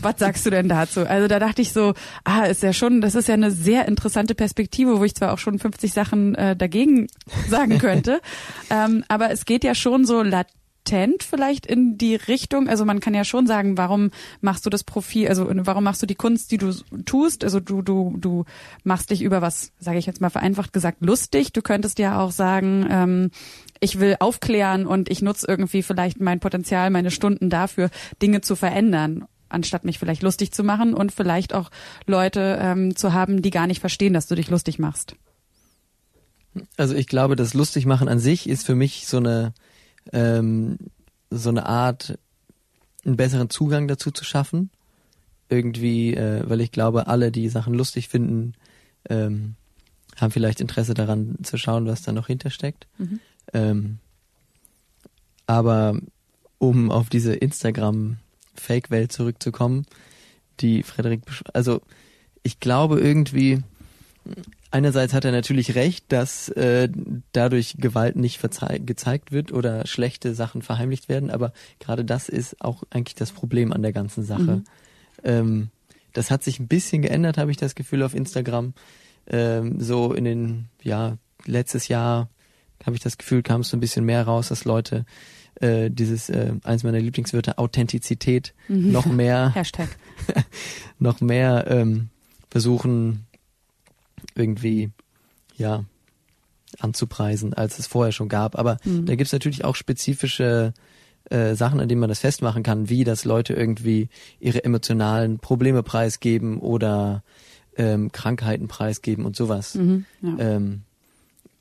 Speaker 1: Was sagst du denn dazu? Also da dachte ich so, ah, ist ja schon, das ist ja eine sehr interessante Perspektive, wo ich zwar auch schon 50 Sachen äh, dagegen sagen könnte, <laughs> ähm, aber es geht ja schon so latent vielleicht in die Richtung, also man kann ja schon sagen, warum machst du das Profil, also warum machst du die Kunst, die du tust, also du du du machst dich über was, sage ich jetzt mal vereinfacht gesagt, lustig. Du könntest ja auch sagen, ähm, ich will aufklären und ich nutze irgendwie vielleicht mein Potenzial, meine Stunden dafür, Dinge zu verändern, anstatt mich vielleicht lustig zu machen und vielleicht auch Leute ähm, zu haben, die gar nicht verstehen, dass du dich lustig machst.
Speaker 6: Also ich glaube, das Lustigmachen an sich ist für mich so eine ähm, so eine Art, einen besseren Zugang dazu zu schaffen. Irgendwie, äh, weil ich glaube, alle, die Sachen lustig finden, ähm, haben vielleicht Interesse daran zu schauen, was da noch hintersteckt.
Speaker 1: Mhm.
Speaker 6: Ähm, aber um auf diese Instagram-Fake-Welt zurückzukommen, die Frederik, also ich glaube irgendwie, einerseits hat er natürlich recht, dass äh, dadurch Gewalt nicht gezeigt wird oder schlechte Sachen verheimlicht werden, aber gerade das ist auch eigentlich das Problem an der ganzen Sache.
Speaker 1: Mhm.
Speaker 6: Ähm, das hat sich ein bisschen geändert, habe ich das Gefühl auf Instagram. Ähm, so in den, ja, letztes Jahr habe ich das Gefühl, kam es so ein bisschen mehr raus, dass Leute äh, dieses, äh, eins meiner Lieblingswörter, Authentizität
Speaker 1: Mhm.
Speaker 6: noch mehr <laughs>
Speaker 1: Hashtag. <laughs>
Speaker 6: noch mehr ähm, versuchen irgendwie ja anzupreisen, als es vorher schon gab. Aber
Speaker 1: Mhm.
Speaker 6: da gibt's natürlich auch spezifische äh, Sachen, an denen man das festmachen kann, wie dass Leute irgendwie ihre emotionalen Probleme preisgeben oder ähm, Krankheiten preisgeben und sowas.
Speaker 1: Mhm, ja.
Speaker 6: Ähm,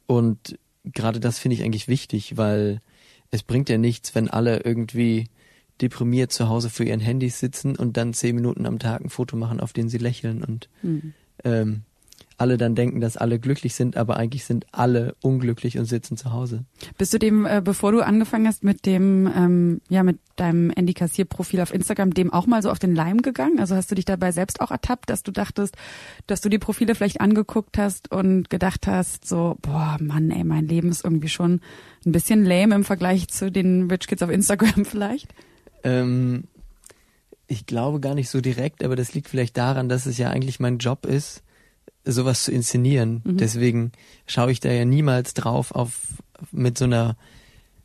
Speaker 6: und gerade das finde ich eigentlich wichtig, weil es bringt ja nichts, wenn alle irgendwie deprimiert zu Hause für ihren Handys sitzen und dann zehn Minuten am Tag ein Foto machen, auf dem sie lächeln und
Speaker 1: Mhm.
Speaker 6: ähm, alle dann denken, dass alle glücklich sind, aber eigentlich sind alle unglücklich und sitzen zu Hause.
Speaker 1: Bist du dem, äh, bevor du angefangen hast mit dem, ähm, ja, mit deinem Andy Kassier Profil auf Instagram, dem auch mal so auf den Leim gegangen? Also hast du dich dabei selbst auch ertappt, dass du dachtest, dass du die Profile vielleicht angeguckt hast und gedacht hast, so, boah, Mann, ey, mein Leben ist irgendwie schon ein bisschen lame im Vergleich zu den Rich Kids auf Instagram <laughs> vielleicht?
Speaker 6: Ähm, ich glaube gar nicht so direkt, aber das liegt vielleicht daran, dass es ja eigentlich mein Job ist, sowas zu inszenieren.
Speaker 1: Mhm.
Speaker 6: Deswegen schaue ich da ja niemals drauf auf mit so einer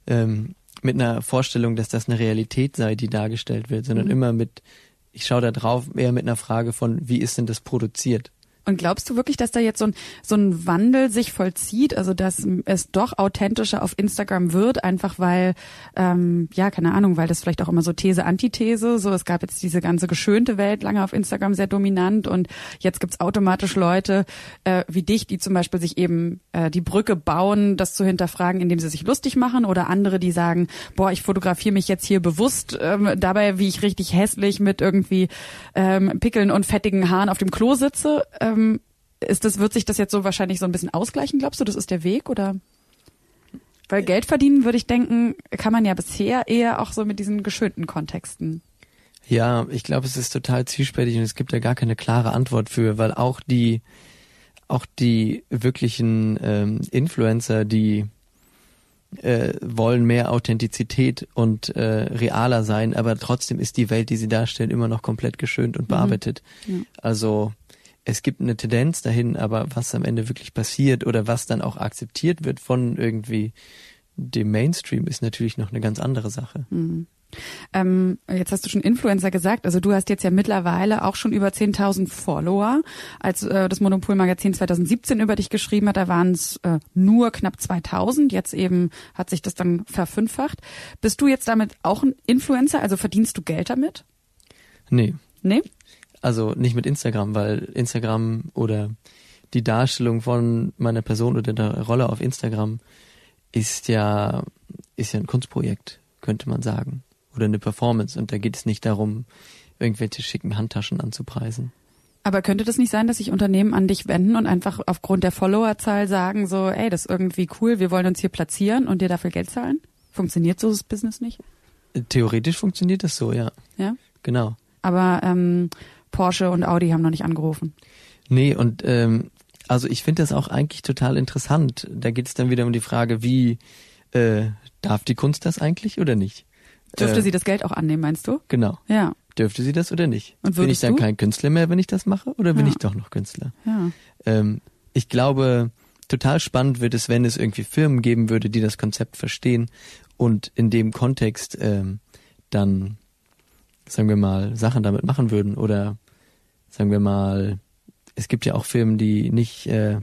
Speaker 6: ähm, mit einer Vorstellung, dass das eine Realität sei, die dargestellt wird, sondern
Speaker 1: Mhm.
Speaker 6: immer mit ich schaue da drauf eher mit einer Frage von, wie ist denn das produziert?
Speaker 1: Und glaubst du wirklich, dass da jetzt so ein, so ein Wandel sich vollzieht, also dass es doch authentischer auf Instagram wird, einfach weil, ähm, ja, keine Ahnung, weil das vielleicht auch immer so These, Antithese, so es gab jetzt diese ganze geschönte Welt lange auf Instagram sehr dominant und jetzt gibt's automatisch Leute äh, wie dich, die zum Beispiel sich eben äh, die Brücke bauen, das zu hinterfragen, indem sie sich lustig machen oder andere, die sagen, boah, ich fotografiere mich jetzt hier bewusst ähm, dabei, wie ich richtig hässlich mit irgendwie ähm, Pickeln und fettigen Haaren auf dem Klo sitze. Ähm, ist das, wird sich das jetzt so wahrscheinlich so ein bisschen ausgleichen, glaubst du? Das ist der Weg oder? Weil Geld verdienen, würde ich denken, kann man ja bisher eher auch so mit diesen geschönten Kontexten.
Speaker 6: Ja, ich glaube, es ist total zwiespältig und es gibt da gar keine klare Antwort für, weil auch die auch die wirklichen ähm, Influencer, die äh, wollen mehr Authentizität und äh, realer sein, aber trotzdem ist die Welt, die sie darstellen, immer noch komplett geschönt und bearbeitet.
Speaker 1: Ja.
Speaker 6: Also es gibt eine Tendenz dahin, aber was am Ende wirklich passiert oder was dann auch akzeptiert wird von irgendwie dem Mainstream, ist natürlich noch eine ganz andere Sache.
Speaker 1: Ähm, jetzt hast du schon Influencer gesagt. Also du hast jetzt ja mittlerweile auch schon über 10.000 Follower. Als äh, das Monopol-Magazin 2017 über dich geschrieben hat, da waren es äh, nur knapp 2.000. Jetzt eben hat sich das dann verfünffacht. Bist du jetzt damit auch ein Influencer? Also verdienst du Geld damit?
Speaker 6: Nee,
Speaker 1: Nee?
Speaker 6: Also nicht mit Instagram, weil Instagram oder die Darstellung von meiner Person oder der Rolle auf Instagram ist ja ist ja ein Kunstprojekt, könnte man sagen, oder eine Performance und da geht es nicht darum, irgendwelche schicken Handtaschen anzupreisen.
Speaker 1: Aber könnte das nicht sein, dass sich Unternehmen an dich wenden und einfach aufgrund der Followerzahl sagen so, ey, das ist irgendwie cool, wir wollen uns hier platzieren und dir dafür Geld zahlen? Funktioniert so das Business nicht?
Speaker 6: Theoretisch funktioniert das so, ja,
Speaker 1: Ja.
Speaker 6: genau.
Speaker 1: Aber ähm, Porsche und Audi haben noch nicht angerufen.
Speaker 6: Nee, und ähm, also ich finde das auch eigentlich total interessant. Da geht es dann wieder um die Frage, wie äh, darf die Kunst das eigentlich oder nicht?
Speaker 1: Dürfte
Speaker 6: Äh,
Speaker 1: sie das Geld auch annehmen, meinst du?
Speaker 6: Genau.
Speaker 1: Ja,
Speaker 6: Dürfte sie das oder nicht?
Speaker 1: Und
Speaker 6: bin ich dann
Speaker 1: du?
Speaker 6: kein Künstler mehr, wenn ich das mache, oder bin
Speaker 1: Ja.
Speaker 6: ich doch noch Künstler?
Speaker 1: ja.
Speaker 6: Ähm, ich glaube, total spannend wird es, wenn es irgendwie Firmen geben würde, die das Konzept verstehen und in dem Kontext ähm, dann, sagen wir mal, Sachen damit machen würden oder sagen wir mal, es gibt ja auch Firmen, die nicht äh,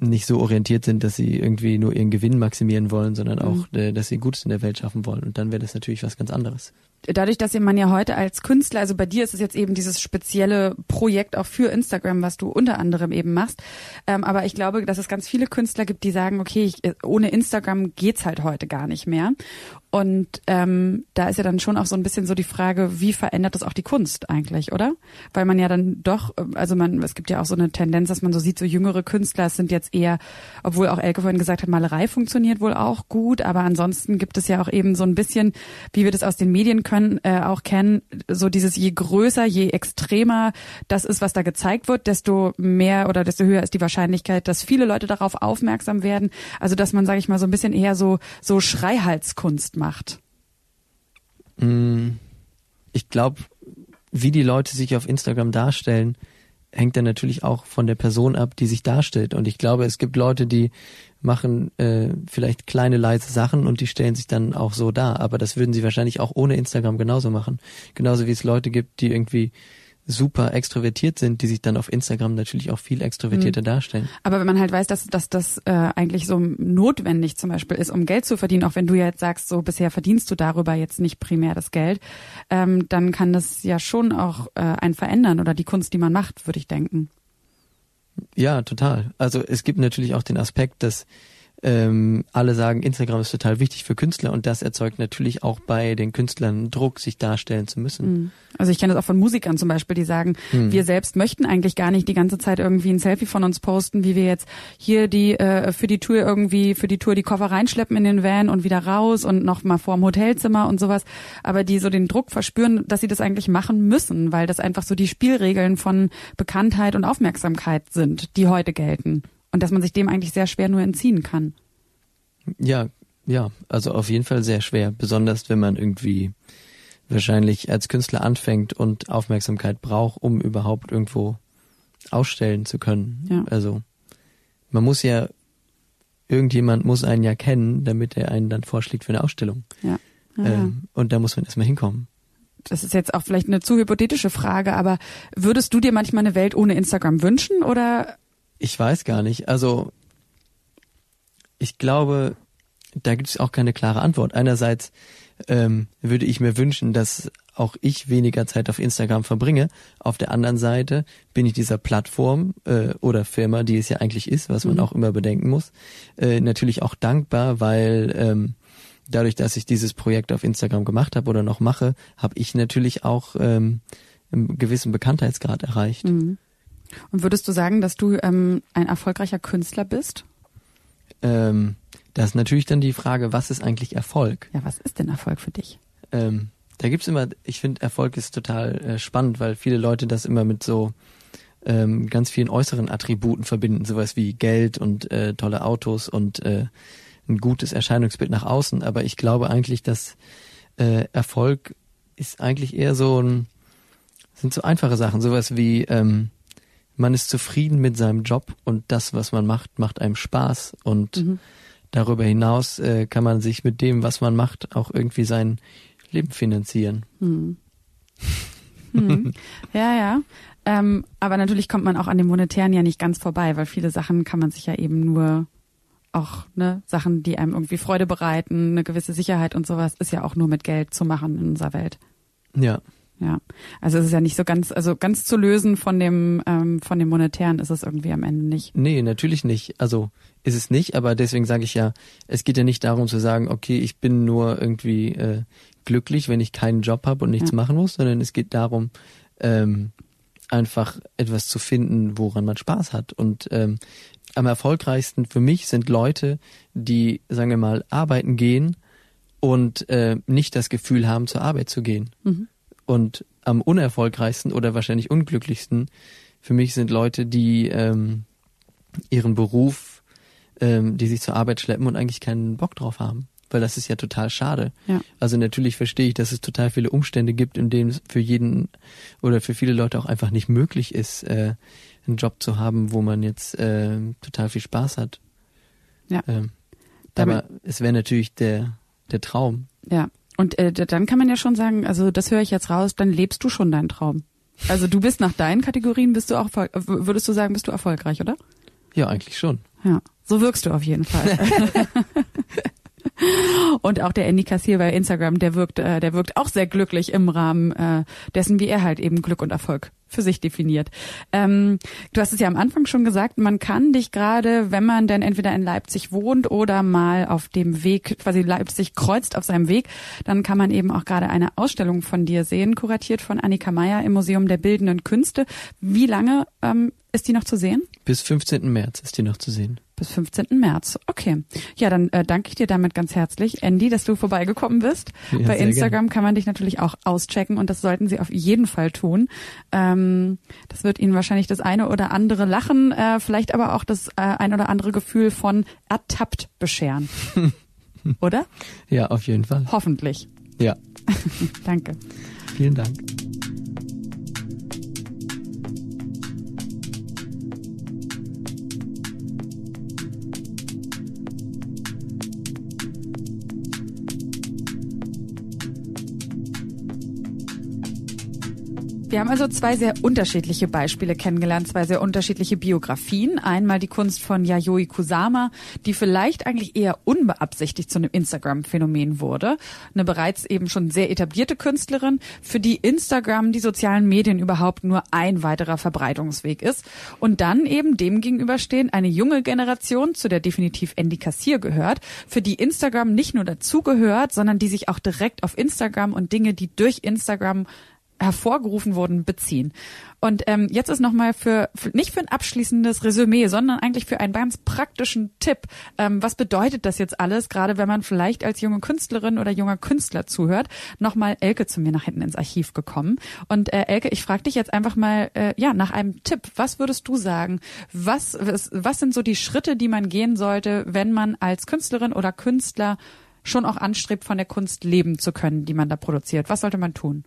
Speaker 6: nicht so orientiert sind, dass sie irgendwie nur ihren Gewinn maximieren wollen, sondern auch, äh, dass sie Gutes in der Welt schaffen wollen. Und dann wäre das natürlich was ganz anderes.
Speaker 1: Dadurch, dass man ja heute als Künstler, also bei dir ist es jetzt eben dieses spezielle Projekt auch für Instagram, was du unter anderem eben machst. Ähm, aber ich glaube, dass es ganz viele Künstler gibt, die sagen, okay, ich, ohne Instagram geht's halt heute gar nicht mehr. Und ähm, da ist ja dann schon auch so ein bisschen so die Frage, wie verändert das auch die Kunst eigentlich, oder? Weil man ja dann doch, also man, es gibt ja auch so eine Tendenz, dass man so sieht, so jüngere Künstler sind jetzt eher, obwohl auch Elke vorhin gesagt hat, Malerei funktioniert wohl auch gut, aber ansonsten gibt es ja auch eben so ein bisschen, wie wir das aus den Medien können, äh, auch kennen, so dieses je größer, je extremer das ist, was da gezeigt wird, desto mehr oder desto höher ist die Wahrscheinlichkeit, dass viele Leute darauf aufmerksam werden. Also dass man, sage ich mal, so ein bisschen eher so so Schreihalskunst macht.
Speaker 6: Mm, Ich glaube, wie die Leute sich auf Instagram darstellen, hängt dann natürlich auch von der Person ab, die sich darstellt. Und ich glaube, es gibt Leute, die machen äh, vielleicht kleine leise Sachen und die stellen sich dann auch so dar. Aber das würden sie wahrscheinlich auch ohne Instagram genauso machen. Genauso wie es Leute gibt, die irgendwie super extrovertiert sind, die sich dann auf Instagram natürlich auch viel extrovertierter darstellen.
Speaker 1: Aber wenn man halt weiß, dass, dass das äh, eigentlich so notwendig zum Beispiel ist, um Geld zu verdienen, auch wenn du ja jetzt sagst, so bisher verdienst du darüber jetzt nicht primär das Geld, ähm, dann kann das ja schon auch äh, einen verändern oder die Kunst, die man macht, würde ich denken.
Speaker 6: Ja, total. Also es gibt natürlich auch den Aspekt, dass ähm, alle sagen, Instagram ist total wichtig für Künstler und das erzeugt natürlich auch bei den Künstlern Druck, sich darstellen zu müssen.
Speaker 1: Also ich kenne das auch von Musikern zum Beispiel, die sagen, wir selbst möchten eigentlich gar nicht die ganze Zeit irgendwie ein Selfie von uns posten, wie wir jetzt hier die äh, für die Tour irgendwie für die Tour die Koffer reinschleppen in den Van und wieder raus und noch mal vorm Hotelzimmer und sowas, aber die so den Druck verspüren, dass sie das eigentlich machen müssen, weil das einfach so die Spielregeln von Bekanntheit und Aufmerksamkeit sind, die heute gelten und dass man sich dem eigentlich sehr schwer nur entziehen kann.
Speaker 6: Ja, ja, also auf jeden Fall sehr schwer, besonders wenn man irgendwie wahrscheinlich als Künstler anfängt und Aufmerksamkeit braucht, um überhaupt irgendwo ausstellen zu können.
Speaker 1: Ja.
Speaker 6: Also man muss ja, irgendjemand muss einen ja kennen, damit er einen dann vorschlägt für eine Ausstellung.
Speaker 1: Ja. Ja, ja.
Speaker 6: Ähm, und da muss man erstmal hinkommen.
Speaker 1: das ist jetzt auch vielleicht eine zu hypothetische Frage, aber würdest du dir manchmal eine Welt ohne Instagram wünschen oder
Speaker 6: Ich weiß gar nicht. Also ich glaube, da gibt es auch keine klare Antwort. Einerseits ähm, würde ich mir wünschen, dass auch ich weniger Zeit auf Instagram verbringe. Auf der anderen Seite bin ich dieser Plattform äh, oder Firma, die es ja eigentlich ist, was man auch immer bedenken muss, äh, natürlich auch dankbar, weil ähm, dadurch, dass ich dieses Projekt auf Instagram gemacht habe oder noch mache, habe ich natürlich auch ähm, einen gewissen Bekanntheitsgrad erreicht.
Speaker 1: Und würdest du sagen, dass du ähm, ein erfolgreicher Künstler bist?
Speaker 6: Ähm, das ist natürlich dann die Frage, was ist eigentlich Erfolg?
Speaker 1: Ja, was ist denn Erfolg für dich?
Speaker 6: Ähm, Da gibt's immer, ich finde, Erfolg ist total äh, spannend, weil viele Leute das immer mit so ähm, ganz vielen äußeren Attributen verbinden, sowas wie Geld und äh, tolle Autos und äh, ein gutes Erscheinungsbild nach außen. Aber ich glaube eigentlich, dass äh, Erfolg ist eigentlich eher so ein, sind so einfache Sachen, sowas wie ähm, man ist zufrieden mit seinem Job und das, was man macht, macht einem Spaß und
Speaker 1: Mhm.
Speaker 6: darüber hinaus äh, kann man sich mit dem, was man macht, auch irgendwie sein Leben finanzieren.
Speaker 1: Hm. Hm. Ja, ja. Ähm, aber natürlich kommt man auch an dem Monetären ja nicht ganz vorbei, weil viele Sachen kann man sich ja eben nur auch, ne, Sachen, die einem irgendwie Freude bereiten, eine gewisse Sicherheit und sowas, ist ja auch nur mit Geld zu machen in unserer Welt.
Speaker 6: Ja,
Speaker 1: Ja. Also es ist ja nicht so ganz, also ganz zu lösen von dem, ähm, von dem Monetären ist es irgendwie am Ende nicht.
Speaker 6: nee, natürlich nicht. Also ist es nicht, aber deswegen sage ich ja, es geht ja nicht darum zu sagen, okay, ich bin nur irgendwie äh, glücklich, wenn ich keinen Job habe und nichts
Speaker 1: Ja.
Speaker 6: machen muss, sondern es geht darum, ähm, einfach etwas zu finden, woran man Spaß hat. Und ähm, am erfolgreichsten für mich sind Leute, die, sagen wir mal, arbeiten gehen und äh, nicht das Gefühl haben, zur Arbeit zu gehen.
Speaker 1: Mhm.
Speaker 6: Und am unerfolgreichsten oder wahrscheinlich unglücklichsten für mich sind Leute, die ähm, ihren Beruf, ähm, die sich zur Arbeit schleppen und eigentlich keinen Bock drauf haben. Weil das ist ja total schade.
Speaker 1: Ja.
Speaker 6: Also natürlich verstehe ich, dass es total viele Umstände gibt, in denen es für jeden oder für viele Leute auch einfach nicht möglich ist, äh, einen Job zu haben, wo man jetzt äh, total viel Spaß hat.
Speaker 1: Ja.
Speaker 6: Ähm, aber es wäre natürlich der, der Traum.
Speaker 1: Ja. Und äh, dann kann man ja schon sagen, also das höre ich jetzt raus, dann lebst du schon deinen Traum. Also du bist nach deinen Kategorien, bist du auch, würdest du sagen, bist du erfolgreich, oder?
Speaker 6: Ja, eigentlich schon.
Speaker 1: Ja, so wirkst du auf jeden Fall. <laughs> Und auch der Andy Kassier bei Instagram, der wirkt, äh, der wirkt auch sehr glücklich im Rahmen äh, dessen, wie er halt eben Glück und Erfolg für sich definiert. Ähm, du hast es ja am Anfang schon gesagt, man kann dich gerade, wenn man denn entweder in Leipzig wohnt oder mal auf dem Weg, quasi Leipzig kreuzt auf seinem Weg, dann kann man eben auch gerade eine Ausstellung von dir sehen, kuratiert von Annika Meyer im Museum der Bildenden Künste. Wie lange ähm, ist die noch zu sehen?
Speaker 6: Bis 15. März ist die noch zu sehen.
Speaker 1: Bis 15. März. Okay. Ja, dann äh, danke ich dir damit ganz herzlich, Andy, dass du vorbeigekommen bist.
Speaker 6: Ja,
Speaker 1: Bei Instagram kann man dich natürlich auch auschecken und das sollten Sie auf jeden Fall tun. Ähm, das wird Ihnen wahrscheinlich das eine oder andere Lachen, äh, vielleicht aber auch das äh, ein oder andere Gefühl von ertappt bescheren. <laughs> oder?
Speaker 6: Ja, auf jeden Fall.
Speaker 1: Hoffentlich.
Speaker 6: Ja, <laughs>
Speaker 1: Danke.
Speaker 6: vielen Dank.
Speaker 1: Wir haben also zwei sehr unterschiedliche Beispiele kennengelernt, zwei sehr unterschiedliche Biografien. Einmal die Kunst von Yayoi Kusama, die vielleicht eigentlich eher unbeabsichtigt zu einem Instagram-Phänomen wurde. Eine bereits eben schon sehr etablierte Künstlerin, für die Instagram, die sozialen Medien überhaupt nur ein weiterer Verbreitungsweg ist. Und dann eben dem gegenüberstehen eine junge Generation, zu der definitiv Andy Kassier gehört, für die Instagram nicht nur dazugehört, sondern die sich auch direkt auf Instagram und Dinge, die durch Instagram hervorgerufen wurden, beziehen. Und ähm, jetzt ist nochmal für, für, nicht für ein abschließendes Resümee, sondern eigentlich für einen ganz praktischen Tipp. Ähm, was bedeutet das jetzt alles, gerade wenn man vielleicht als junge Künstlerin oder junger Künstler zuhört? Nochmal Elke zu mir nach hinten ins Archiv gekommen. Und äh, Elke, ich frage dich jetzt einfach mal äh, ja nach einem Tipp. Was würdest du sagen? Was, was, was sind so die Schritte, die man gehen sollte, wenn man als Künstlerin oder Künstler schon auch anstrebt, von der Kunst leben zu können, die man da produziert? Was sollte man tun?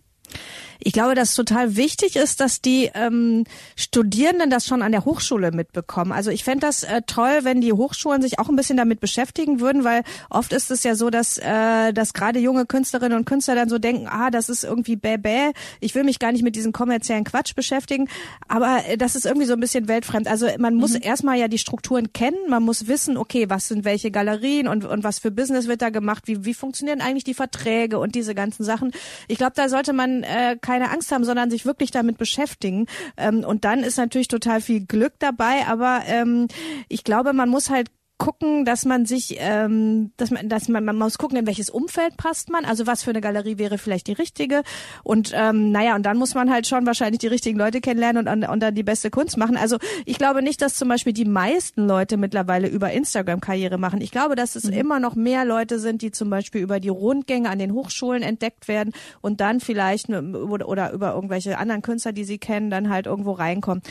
Speaker 2: Ich glaube, dass total wichtig ist, dass die ähm, Studierenden das schon an der Hochschule mitbekommen. Also ich fände das äh, toll, wenn die Hochschulen sich auch ein bisschen damit beschäftigen würden, weil oft ist es ja so, dass, äh, dass gerade junge Künstlerinnen und Künstler dann so denken, ah, das ist irgendwie bäh, bäh, ich will mich gar nicht mit diesem kommerziellen Quatsch beschäftigen, aber äh, das ist irgendwie so ein bisschen weltfremd. Also man muss erstmal ja die Strukturen kennen, man muss wissen, okay, was sind welche Galerien und, und was für Business wird da gemacht, wie, wie funktionieren eigentlich die Verträge und diese ganzen Sachen. Ich glaube, da sollte man äh, keine Angst haben, sondern sich wirklich damit beschäftigen. Ähm, und dann ist natürlich total viel Glück dabei, aber ähm, ich glaube, man muss halt gucken, dass man sich, ähm, dass man, dass man, man muss gucken, in welches Umfeld passt man. Also was für eine Galerie wäre vielleicht die richtige. Und ähm, naja, und dann muss man halt schon wahrscheinlich die richtigen Leute kennenlernen und, und dann die beste Kunst machen. Also ich glaube nicht, dass zum Beispiel die meisten Leute mittlerweile über Instagram Karriere machen. Ich glaube, dass es mhm. immer noch mehr Leute sind, die zum Beispiel über die Rundgänge an den Hochschulen entdeckt werden und dann vielleicht oder, oder über irgendwelche anderen Künstler, die sie kennen, dann halt irgendwo reinkommen.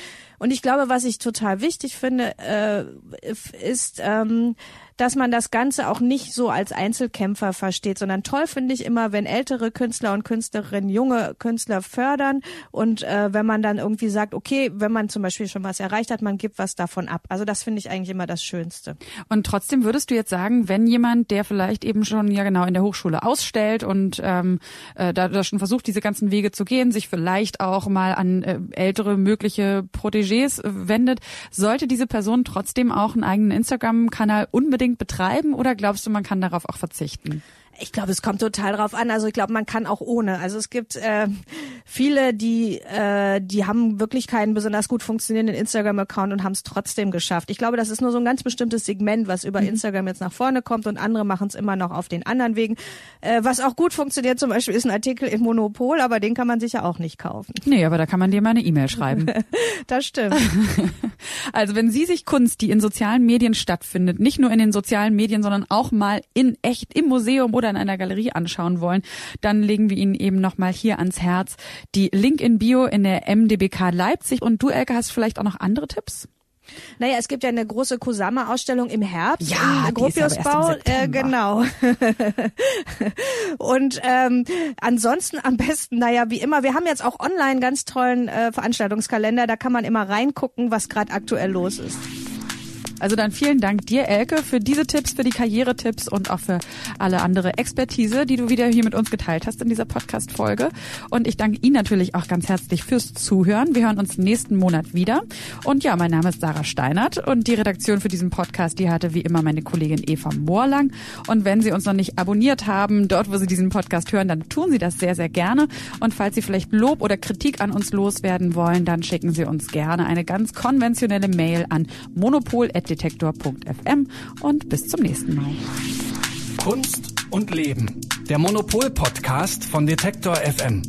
Speaker 2: Und ich glaube, was ich total wichtig finde, äh, ist, ähm, dass man das Ganze auch nicht so als Einzelkämpfer versteht, sondern toll finde ich immer, wenn ältere Künstler und Künstlerinnen junge Künstler fördern und äh, wenn man dann irgendwie sagt, okay, wenn man zum Beispiel schon was erreicht hat, man gibt was davon ab. Also das finde ich eigentlich immer das Schönste.
Speaker 1: Und trotzdem würdest du jetzt sagen, wenn jemand, der vielleicht eben schon ja genau in der Hochschule ausstellt und ähm, äh, da, da schon versucht, diese ganzen Wege zu gehen, sich vielleicht auch mal an äh, ältere mögliche Protégés äh, wendet, sollte diese Person trotzdem auch einen eigenen Instagram-Kanal unbedingt unbedingt betreiben oder glaubst du, man kann darauf auch verzichten?
Speaker 2: Ich glaube, es kommt total drauf an. Also ich glaube, man kann auch ohne. Also es gibt äh, viele, die äh, die haben wirklich keinen besonders gut funktionierenden Instagram-Account und haben es trotzdem geschafft. Ich glaube, das ist nur so ein ganz bestimmtes Segment, was über mhm. Instagram jetzt nach vorne kommt und andere machen es immer noch auf den anderen Wegen. Äh, was auch gut funktioniert zum Beispiel ist ein Artikel im Monopol, aber den kann man sich ja auch nicht kaufen.
Speaker 1: Nee, aber da kann man dir mal eine E-Mail schreiben. <laughs>
Speaker 2: das stimmt. <laughs>
Speaker 1: also wenn Sie sich Kunst, die in sozialen Medien stattfindet, nicht nur in den sozialen Medien, sondern auch mal in echt im Museum oder in einer Galerie anschauen wollen, dann legen wir Ihnen eben nochmal hier ans Herz die Link in Bio in der MDBK Leipzig. Und du, Elke, hast vielleicht auch noch andere Tipps?
Speaker 2: Naja, es gibt ja eine große Kusama-Ausstellung im Herbst
Speaker 1: ja,
Speaker 2: im Gropiusbau. Äh, genau. <laughs> und ähm, ansonsten am besten, naja, wie immer, wir haben jetzt auch online ganz tollen äh, Veranstaltungskalender, da kann man immer reingucken, was gerade aktuell los ist.
Speaker 1: Also dann vielen Dank dir, Elke, für diese Tipps, für die Karrieretipps und auch für alle andere Expertise, die du wieder hier mit uns geteilt hast in dieser Podcast-Folge. Und ich danke Ihnen natürlich auch ganz herzlich fürs Zuhören. Wir hören uns nächsten Monat wieder. Und ja, mein Name ist Sarah Steinert und die Redaktion für diesen Podcast, die hatte wie immer meine Kollegin Eva Moorlang. Und wenn Sie uns noch nicht abonniert haben, dort, wo Sie diesen Podcast hören, dann tun Sie das sehr, sehr gerne. Und falls Sie vielleicht Lob oder Kritik an uns loswerden wollen, dann schicken Sie uns gerne eine ganz konventionelle Mail an monopol@ detektor.fm und bis zum nächsten Mal.
Speaker 7: Kunst und Leben. Der Monopol-Podcast von Detektor FM.